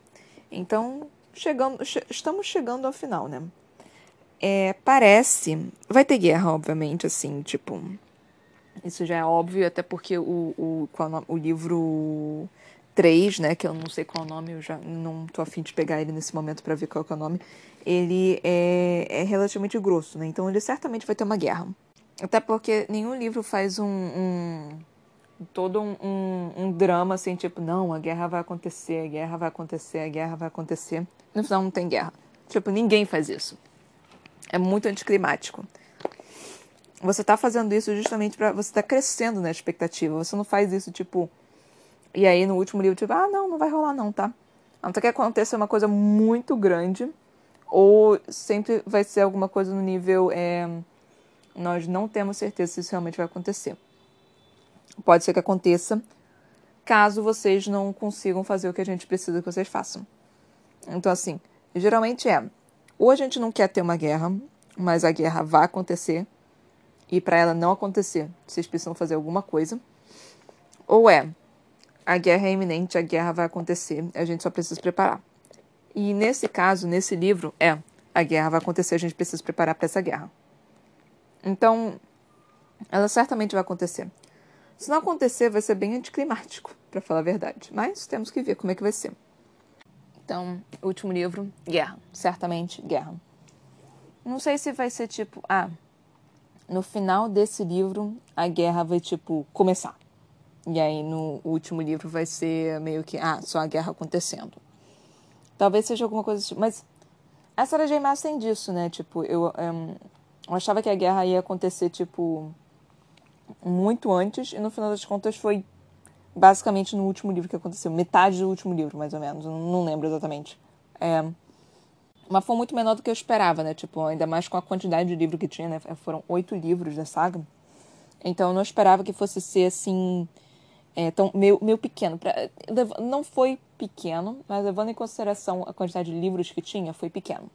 Então, chegando, che estamos chegando ao final, né? É, parece. Vai ter guerra, obviamente, assim, tipo. Isso já é óbvio, até porque o, o, o livro 3, né, que eu não sei qual é o nome, eu já não tô afim de pegar ele nesse momento para ver qual é o nome, ele é, é relativamente grosso, né, então ele certamente vai ter uma guerra. Até porque nenhum livro faz um, um todo um, um, um, drama assim, tipo, não, a guerra vai acontecer, a guerra vai acontecer, a guerra vai acontecer. No final não tem guerra. Tipo, ninguém faz isso. É muito anticlimático. Você tá fazendo isso justamente para você tá crescendo na expectativa. Você não faz isso tipo, e aí no último livro, tipo, ah, não, não vai rolar não, tá? A não ser que aconteça uma coisa muito grande, ou sempre vai ser alguma coisa no nível. É, nós não temos certeza se isso realmente vai acontecer. Pode ser que aconteça, caso vocês não consigam fazer o que a gente precisa que vocês façam. Então, assim, geralmente é: ou a gente não quer ter uma guerra, mas a guerra vai acontecer, e para ela não acontecer, vocês precisam fazer alguma coisa. Ou é: a guerra é iminente, a guerra vai acontecer, a gente só precisa se preparar. E nesse caso, nesse livro, é, a guerra vai acontecer, a gente precisa se preparar para essa guerra. Então, ela certamente vai acontecer. Se não acontecer, vai ser bem anticlimático, para falar a verdade. Mas temos que ver como é que vai ser. Então, último livro, guerra. Certamente, guerra. Não sei se vai ser tipo, ah, no final desse livro, a guerra vai, tipo, começar. E aí no último livro vai ser meio que, ah, só a guerra acontecendo. Talvez seja alguma coisa assim. Mas a Sarah J. Maas tem disso, né? Tipo, eu, um, eu achava que a guerra ia acontecer, tipo, muito antes, e no final das contas foi basicamente no último livro que aconteceu. Metade do último livro, mais ou menos. Eu não lembro exatamente. É, mas foi muito menor do que eu esperava, né? Tipo, ainda mais com a quantidade de livro que tinha, né? Foram oito livros da saga. Então eu não esperava que fosse ser assim é, tão, meio, meio pequeno. Pra, não foi pequeno, mas levando em consideração a quantidade de livros que tinha, foi pequeno.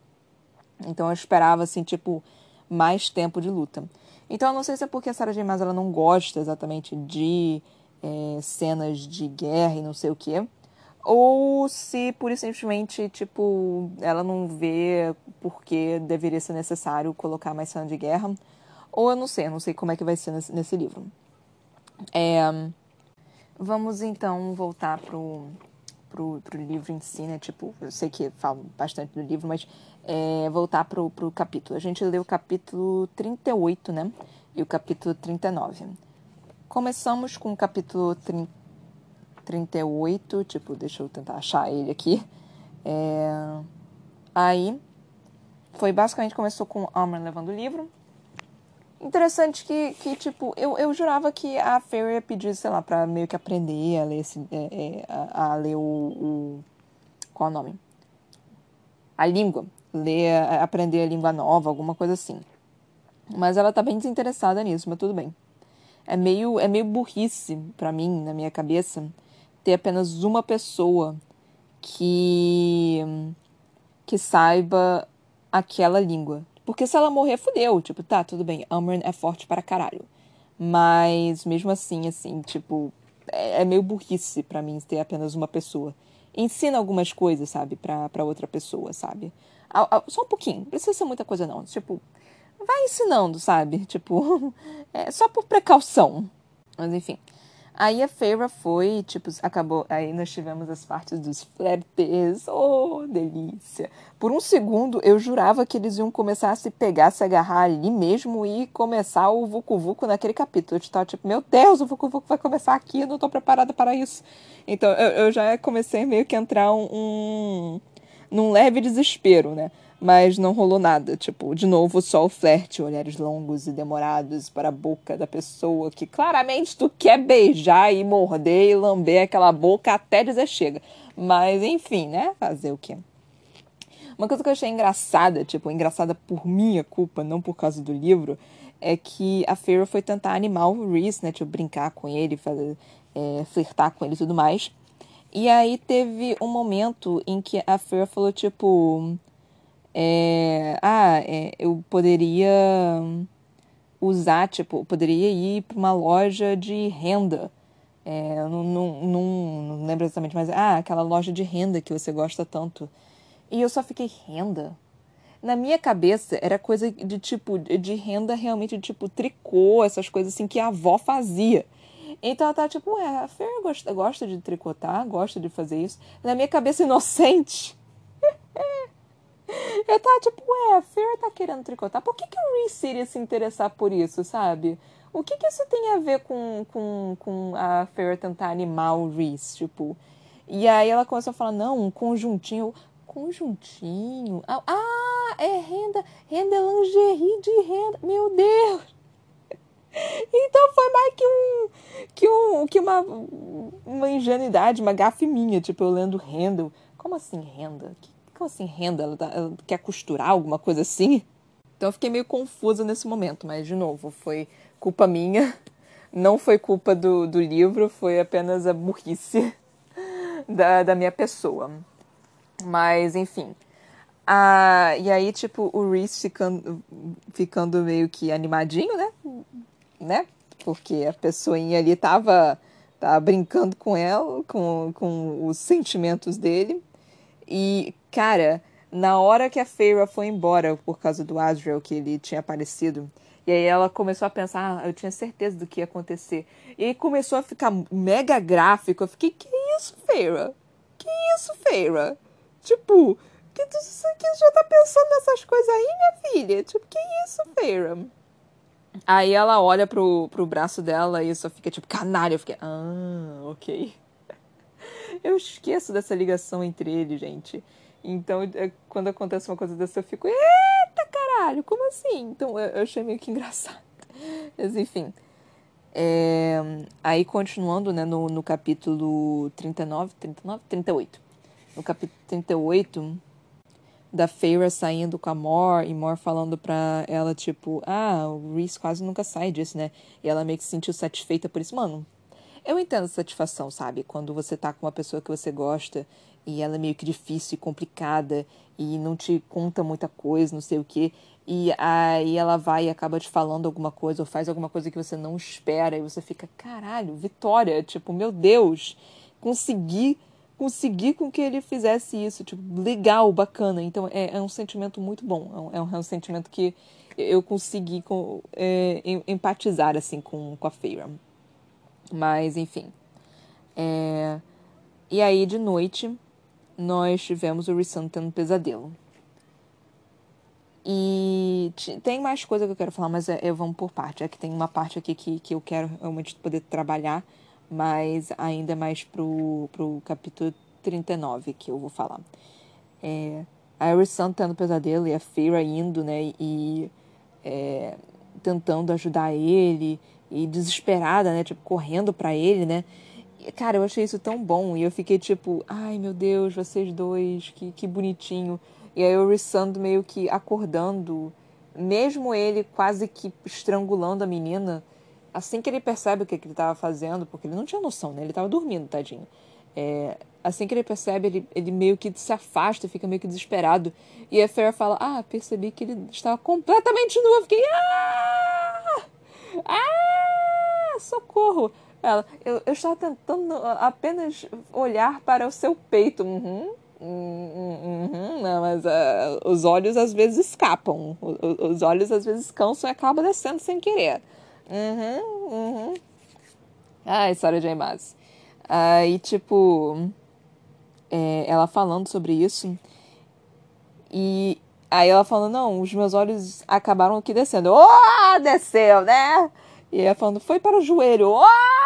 Então eu esperava, assim, tipo, mais tempo de luta. Então eu não sei se é porque a Sarah J. Maas ela não gosta exatamente de é, cenas de guerra e não sei o quê. Ou se e simplesmente, tipo, ela não vê porque deveria ser necessário colocar mais cena de guerra. Ou eu não sei, eu não sei como é que vai ser nesse, nesse livro. É, Vamos então voltar pro, pro, pro livro em si, né? Tipo, eu sei que falo bastante do livro, mas é, voltar pro, pro capítulo. A gente leu o capítulo 38, né? E o capítulo 39. Começamos com o capítulo 30, 38, tipo, deixa eu tentar achar ele aqui. É, aí, foi basicamente começou com Amber levando o livro. Interessante que, que tipo, eu, eu jurava que a Fairy ia pedir, sei lá, pra meio que aprender a ler, esse, é, é, a, a, ler o, o. Qual é o nome? A língua. Ler, aprender a língua nova, alguma coisa assim. Mas ela tá bem desinteressada nisso, mas tudo bem. É meio, é meio burrice para mim, na minha cabeça, ter apenas uma pessoa que que saiba aquela língua. Porque se ela morrer, fudeu. Tipo, tá, tudo bem, Amran é forte para caralho. Mas mesmo assim, assim, tipo, é, é meio burrice para mim ter apenas uma pessoa. Ensina algumas coisas, sabe, pra, pra outra pessoa, sabe? Só um pouquinho, não precisa ser muita coisa não. Tipo, vai ensinando, sabe? Tipo, é só por precaução. Mas enfim. Aí a feira foi, tipo, acabou. Aí nós tivemos as partes dos flertes. Oh, delícia! Por um segundo eu jurava que eles iam começar a se pegar, se agarrar ali mesmo e começar o Vucu Vucu naquele capítulo. Eu estava tipo, meu Deus, o Vucu Vucu vai começar aqui, eu não estou preparada para isso. Então eu, eu, já comecei meio que a entrar um, um, num leve desespero, né? Mas não rolou nada. Tipo, de novo, só o flerte, olhares longos e demorados para a boca da pessoa que claramente tu quer beijar e morder e lamber aquela boca até dizer chega. Mas, enfim, né? Fazer o quê? Uma coisa que eu achei engraçada, tipo, engraçada por minha culpa, não por causa do livro, é que a Feira foi tentar animar o Reese, né? Tipo, brincar com ele, fazer, é, flertar com ele e tudo mais. E aí teve um momento em que a Feira falou, tipo é, ah, é, eu poderia usar, tipo, poderia ir para uma loja de renda. É, não, não, não, não lembro exatamente, mas ah, aquela loja de renda que você gosta tanto. E eu só fiquei renda. Na minha cabeça era coisa de tipo de renda realmente de tipo tricô, essas coisas assim que a avó fazia. Então ela tá tipo, ué, a Fer gosta, gosta de tricotar, gosta de fazer isso. Na minha cabeça inocente, Eu tava tipo, ué, a Fer tá querendo tricotar. Por que, que o Reese iria se interessar por isso, sabe? O que, que isso tem a ver com, com, com a Fer tentar animar o Reese, tipo? E aí ela começou a falar, não, um conjuntinho. Conjuntinho? Ah, ah é renda, renda é lingerie de renda. Meu Deus! Então foi mais que um que um que uma, uma ingenuidade, uma gafe minha, tipo eu lendo renda. Como assim renda? Que como assim, renda? Ela, tá, ela quer costurar alguma coisa assim? Então eu fiquei meio confusa nesse momento, mas de novo, foi culpa minha, não foi culpa do, do livro, foi apenas a burrice da, da minha pessoa. Mas, enfim. Ah, e aí, tipo, o Reese ficando, ficando meio que animadinho, né? né? Porque a pessoinha ali tava, tava brincando com ela, com, com os sentimentos dele. E, cara, na hora que a Feyre foi embora por causa do Asriel, que ele tinha aparecido, e aí ela começou a pensar, ah, eu tinha certeza do que ia acontecer. E aí começou a ficar mega gráfico. Eu fiquei, que isso, Feira? Que isso, Feira? Tipo, que tu, que já tá pensando nessas coisas aí, minha filha? Tipo, que isso, Feira? Aí ela olha pro, pro braço dela e só fica tipo, canalha. Eu fiquei, ah, ok. Eu esqueço dessa ligação entre eles, gente. Então, é, quando acontece uma coisa dessa, eu fico, eita caralho, como assim? Então, eu, achei meio que engraçado. Mas, enfim. É, aí, continuando, né, no, no capítulo 39, 39, 38. No capítulo 38, da Feira saindo com a Mor e Mor falando pra ela, tipo, ah, o Reese quase nunca sai disso, né? E ela meio que se sentiu satisfeita por isso. Mano, eu entendo a satisfação, sabe? Quando você tá com uma pessoa que você gosta e ela é meio que difícil e complicada e não te conta muita coisa, não sei o quê. E aí ela vai e acaba te falando alguma coisa ou faz alguma coisa que você não espera e você fica, caralho, vitória, tipo, meu Deus, consegui, consegui com que ele fizesse isso, tipo, legal, bacana. Então é, é um sentimento muito bom, é um, é um sentimento que eu consegui com, é, empatizar assim com, com a Feira. Mas, enfim. É... E aí, de noite, nós tivemos o Rissandro tendo um pesadelo. E tem mais coisa que eu quero falar, mas é, eu vamos por parte. É que tem uma parte aqui que, que eu quero realmente poder trabalhar, mas ainda mais pro, pro capítulo 39 que eu vou falar. É, a Iris tendo pesadelo e a Feira indo, né, e é, tentando ajudar ele e desesperada, né? Tipo, correndo para ele, né? E, cara, eu achei isso tão bom. E eu fiquei tipo, ai meu Deus, vocês dois, que, que bonitinho. E aí o Rissando meio que acordando, mesmo ele quase que estrangulando a menina, assim que ele percebe o que, que ele estava fazendo, porque ele não tinha noção, né? Ele estava dormindo, tadinho. É, assim que ele percebe, ele, ele meio que se afasta, fica meio que desesperado. E a Farrah fala: Ah, percebi que ele estava completamente nu. Eu fiquei: Ah! Ah! Socorro! Ela, eu, eu estava tentando apenas olhar para o seu peito. Uhum. Uhum, uhum, não, mas uh, os olhos às vezes escapam. Os, os olhos às vezes cansam e acabam descendo sem querer. Uhum, uhum. Ah, história de Aimaz. Aí, tipo, é, ela falando sobre isso. E aí ela falando, não, os meus olhos acabaram aqui descendo. Oh, desceu, né? E ela falando, foi para o joelho. Oh!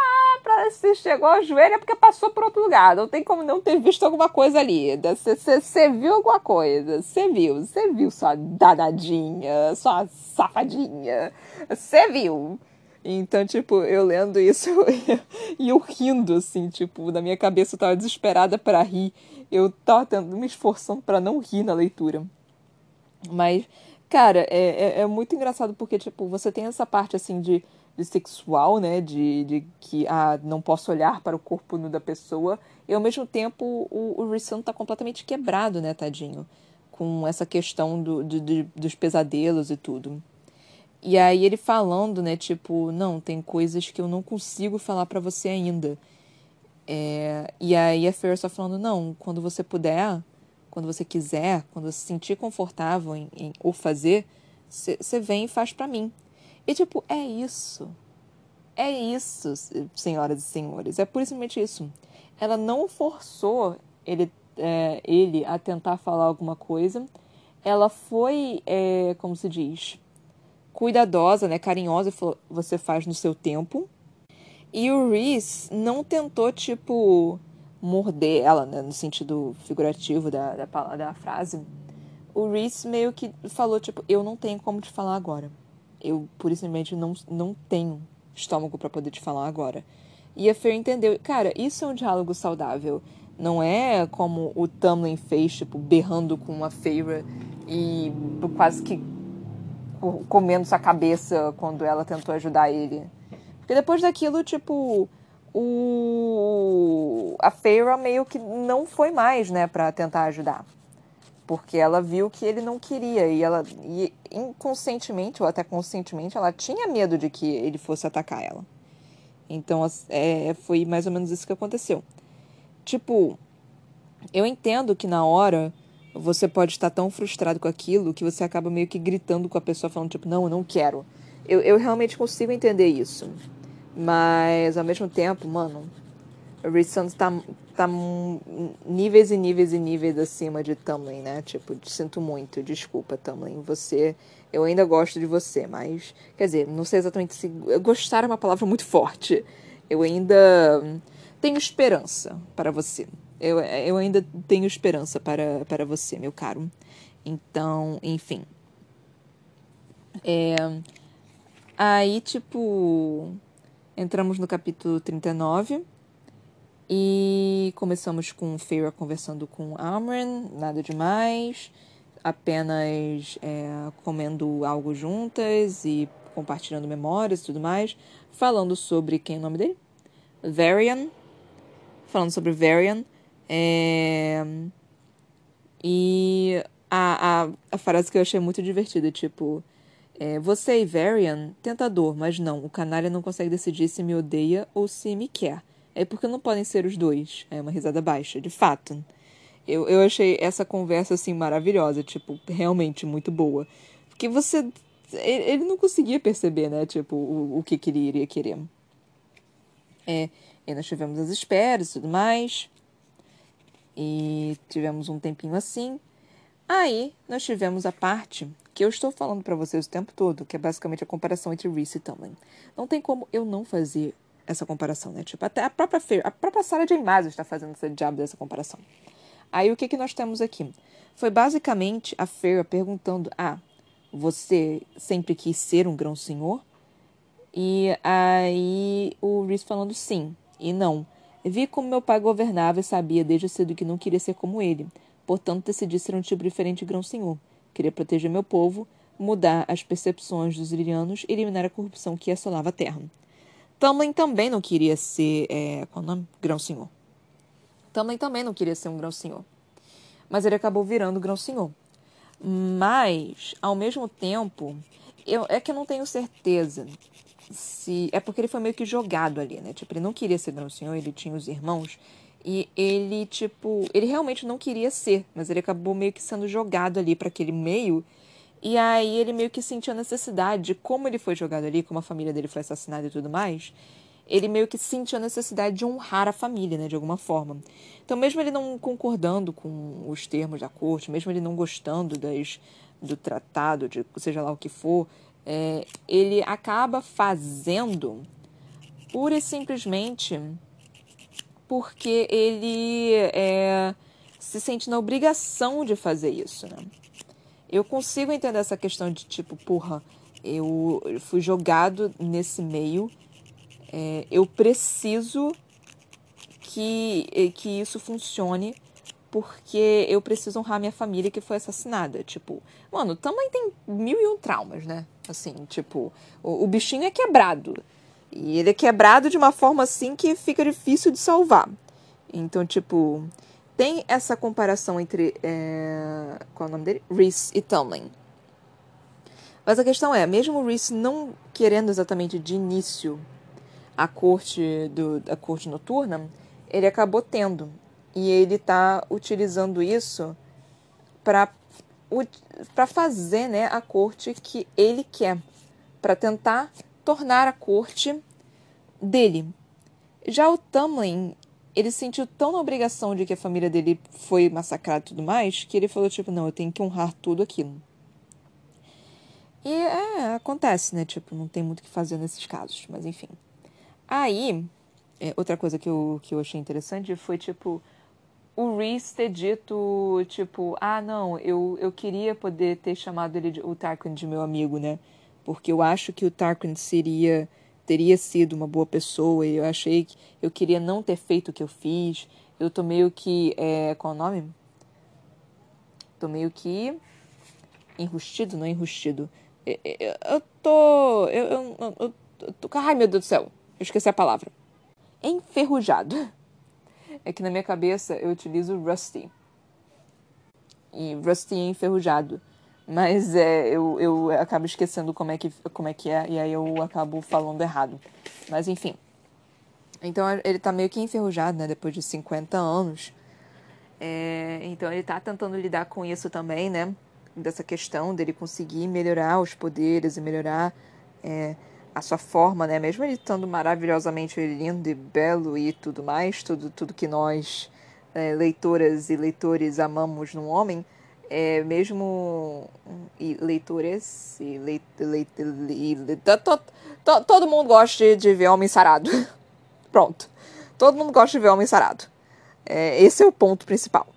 se chegou ao joelho é porque passou por outro lugar. Não tem como não ter visto alguma coisa ali. Você viu alguma coisa. Você viu. Você viu sua danadinha, sua safadinha. Você viu. Então, tipo, eu lendo isso e eu rindo, assim, tipo, na minha cabeça eu tava desesperada para rir. Eu tava tendo, me esforçando para não rir na leitura. Mas, cara, é, é, é muito engraçado porque, tipo, você tem essa parte, assim, de de sexual, né? De, de que ah, não posso olhar para o corpo nu da pessoa. E ao mesmo tempo o, o Rissan tá completamente quebrado, né, tadinho? Com essa questão do, dos pesadelos e tudo. E aí ele falando, né, tipo, não, tem coisas que eu não consigo falar para você ainda. É, e aí a Fer só falando, não, quando você puder, quando você quiser, quando você se sentir confortável em, em ou fazer, você vem e faz para mim. E, tipo, é isso. É isso, senhoras e senhores. É puramente isso. Ela não forçou ele, é, ele a tentar falar alguma coisa. Ela foi, é, como se diz, cuidadosa, né, carinhosa, e falou: você faz no seu tempo. E o Reese não tentou, tipo, morder ela, né, no sentido figurativo da, da, da frase. O Reese meio que falou, tipo, eu não tenho como te falar agora. Eu, por simplesmente, não, não tenho estômago para poder te falar agora. E a Fer entendeu. Cara, isso é um diálogo saudável. Não é como o Tamlin fez, tipo, berrando com a Feira e quase que comendo sua cabeça quando ela tentou ajudar ele. Porque depois daquilo, tipo, o a Feira meio que não foi mais, né, para tentar ajudar porque ela viu que ele não queria e ela e inconscientemente ou até conscientemente ela tinha medo de que ele fosse atacar ela. Então é, foi mais ou menos isso que aconteceu. Tipo, eu entendo que na hora você pode estar tão frustrado com aquilo que você acaba meio que gritando com a pessoa falando tipo não, eu não quero. Eu, eu realmente consigo entender isso. Mas ao mesmo tempo, mano, o Reed Santos tá, tá níveis e níveis e níveis acima de Tamlin, né? Tipo, sinto muito, desculpa, Tamlin. Você. Eu ainda gosto de você, mas. Quer dizer, não sei exatamente se. Gostar é uma palavra muito forte. Eu ainda tenho esperança para você. Eu, eu ainda tenho esperança para, para você, meu caro. Então, enfim. É, aí, tipo. Entramos no capítulo 39 e começamos com Feyre conversando com Amren, nada demais, apenas é, comendo algo juntas e compartilhando memórias e tudo mais, falando sobre quem é o nome dele? Varian, falando sobre Varian, é, e a, a, a frase que eu achei muito divertida, tipo, é, você e Varian, tentador, mas não, o canalha não consegue decidir se me odeia ou se me quer. É porque não podem ser os dois. É uma risada baixa, de fato. Eu, eu achei essa conversa, assim, maravilhosa. Tipo, realmente muito boa. Porque você... Ele não conseguia perceber, né? Tipo, o, o que, que ele iria querer. É, e nós tivemos as esperas e tudo mais. E tivemos um tempinho assim. Aí, nós tivemos a parte que eu estou falando para vocês o tempo todo, que é basicamente a comparação entre Reese e Tamlin. Não tem como eu não fazer essa comparação, né? Tipo, até a própria Fer, a própria Sarah J. Maas está fazendo esse diabo dessa comparação. Aí o que que nós temos aqui? Foi basicamente a Fer perguntando: "Ah, você sempre quis ser um grão senhor?" E aí o Reese falando sim e não. Vi como meu pai governava e sabia desde cedo que não queria ser como ele. Portanto, decidi ser um tipo diferente de grão senhor. Queria proteger meu povo, mudar as percepções dos lirianos e eliminar a corrupção que assolava a terra. Tamlin também não queria ser, é, qual o nome? Grão-senhor. Tamlin também não queria ser um grão-senhor. Mas ele acabou virando grão-senhor. Mas, ao mesmo tempo, eu, é que eu não tenho certeza se. É porque ele foi meio que jogado ali, né? Tipo, ele não queria ser grão-senhor, ele tinha os irmãos. E ele, tipo, ele realmente não queria ser, mas ele acabou meio que sendo jogado ali para aquele meio. E aí ele meio que sentiu a necessidade de como ele foi jogado ali, como a família dele foi assassinada e tudo mais. Ele meio que sentiu a necessidade de honrar a família, né, de alguma forma. Então, mesmo ele não concordando com os termos da corte, mesmo ele não gostando das, do tratado, de seja lá o que for, é, ele acaba fazendo pura e simplesmente porque ele é, se sente na obrigação de fazer isso, né? Eu consigo entender essa questão de tipo, porra, eu fui jogado nesse meio, é, eu preciso que, que isso funcione porque eu preciso honrar minha família que foi assassinada. Tipo, mano, também tem mil e um traumas, né? Assim, tipo, o, o bichinho é quebrado. E ele é quebrado de uma forma assim que fica difícil de salvar. Então, tipo, tem essa comparação entre. É... Qual é o nome dele? Reese e Tomlin. Mas a questão é, mesmo o Reese não querendo exatamente de início a corte, do, a corte noturna, ele acabou tendo. E ele está utilizando isso para fazer né, a corte que ele quer. Para tentar tornar a corte dele. Já o Tamlin, ele se sentiu tão na obrigação de que a família dele foi massacrada e tudo mais, que ele falou, tipo, não, eu tenho que honrar tudo aquilo. E é, acontece, né? Tipo, não tem muito o que fazer nesses casos, mas enfim. Aí, é, outra coisa que eu, que eu achei interessante foi, tipo, o Reese ter dito, tipo, ah, não, eu, eu queria poder ter chamado ele de, o Tarquin de meu amigo, né? Porque eu acho que o Tarquin seria teria sido uma boa pessoa e eu achei que eu queria não ter feito o que eu fiz. Eu tô meio que é, qual o nome? Tô meio que enrustido, não enrustido. Eu, eu, eu tô eu, eu, eu, eu tô, ai meu Deus do céu, eu esqueci a palavra. Enferrujado. É que na minha cabeça eu utilizo rusty. E rusty é enferrujado. Mas é, eu, eu acabo esquecendo como é, que, como é que é, e aí eu acabo falando errado. Mas enfim. Então ele tá meio que enferrujado, né? Depois de 50 anos. É, então ele tá tentando lidar com isso também, né? Dessa questão dele conseguir melhorar os poderes e melhorar é, a sua forma, né? Mesmo ele estando maravilhosamente lindo e belo e tudo mais, tudo, tudo que nós, é, leitoras e leitores, amamos num homem é, mesmo e leitores e, leit, leit, to, todo mundo gosta de ver homem sarado. Pronto. Todo mundo gosta de ver homem sarado. É, esse é o ponto principal.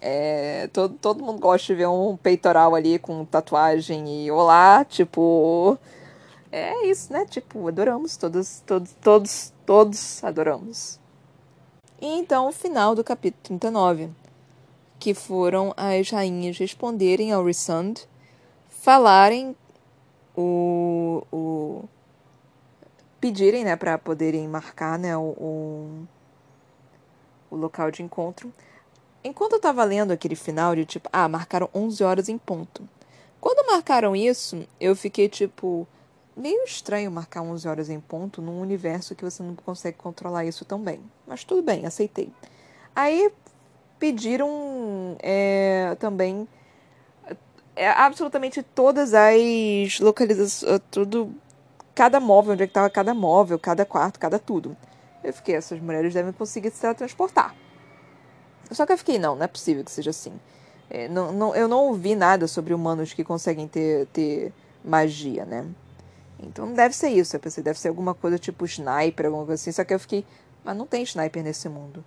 É, todo, todo mundo gosta de ver um peitoral ali com tatuagem e olá, tipo. É isso, né? Tipo, adoramos. Todos, todos, todos, todos adoramos. E então, o final do capítulo 39 que foram as rainhas responderem ao Rissand, falarem o, o pedirem, né, para poderem marcar, né, o, o, o, local de encontro. Enquanto eu estava lendo aquele final de tipo, ah, marcaram 11 horas em ponto. Quando marcaram isso, eu fiquei tipo, meio estranho marcar 11 horas em ponto num universo que você não consegue controlar isso tão bem. Mas tudo bem, aceitei. Aí pediram é, também é, absolutamente todas as localizações, é, tudo, cada móvel, onde é que estava cada móvel, cada quarto, cada tudo. Eu fiquei, essas mulheres devem conseguir se teletransportar. Só que eu fiquei, não, não é possível que seja assim. É, não, não, eu não ouvi nada sobre humanos que conseguem ter, ter magia, né? Então não deve ser isso. Eu pensei, deve ser alguma coisa tipo sniper, alguma coisa assim. Só que eu fiquei, mas não tem sniper nesse mundo.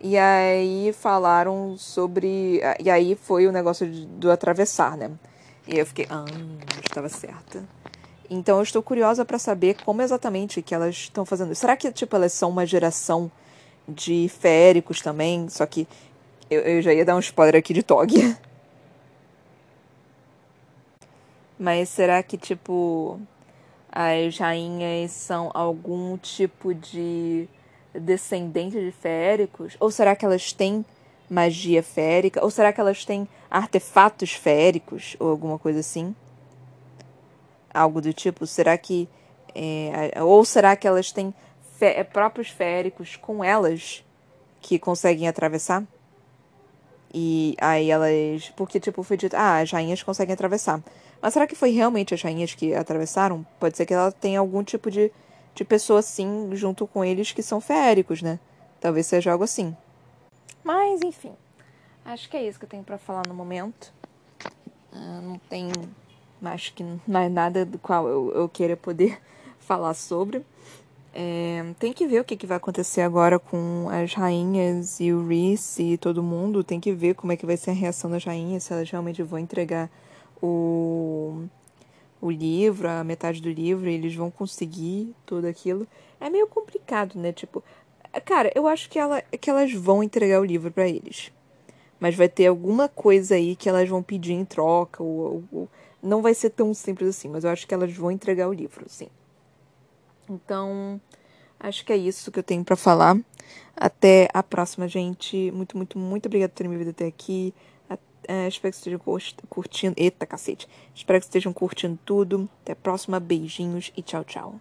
E aí falaram sobre. E aí foi o negócio do atravessar, né? E eu fiquei, ah, estava certa. Então eu estou curiosa para saber como exatamente que elas estão fazendo. Será que tipo elas são uma geração de féricos também? Só que eu, eu já ia dar um spoiler aqui de Tog. Mas será que tipo as rainhas são algum tipo de descendentes de féricos? Ou será que elas têm magia férica? Ou será que elas têm artefatos féricos? Ou alguma coisa assim? Algo do tipo? Será que. É, ou será que elas têm fé, próprios féricos com elas que conseguem atravessar? E aí elas. Porque, tipo, foi dito, ah, as rainhas conseguem atravessar. Mas será que foi realmente as rainhas que atravessaram? Pode ser que ela tenha algum tipo de, de pessoa assim junto com eles que são féricos, né? Talvez seja algo assim. Mas, enfim. Acho que é isso que eu tenho para falar no momento. Uh, não tem mais que mais nada do qual eu, eu queira poder falar sobre. É, tem que ver o que, que vai acontecer agora com as rainhas e o Reese e todo mundo. Tem que ver como é que vai ser a reação das rainhas, se elas realmente vão entregar o, o livro, a metade do livro, e eles vão conseguir tudo aquilo. É meio complicado, né? Tipo, cara, eu acho que, ela, que elas vão entregar o livro para eles. Mas vai ter alguma coisa aí que elas vão pedir em troca, ou, ou, não vai ser tão simples assim, mas eu acho que elas vão entregar o livro, sim. Então, acho que é isso que eu tenho para falar. Até a próxima, gente. Muito, muito, muito obrigada por terem me vindo até aqui. É, espero que estejam curtindo. Eita, cacete. Espero que estejam curtindo tudo. Até a próxima. Beijinhos e tchau, tchau.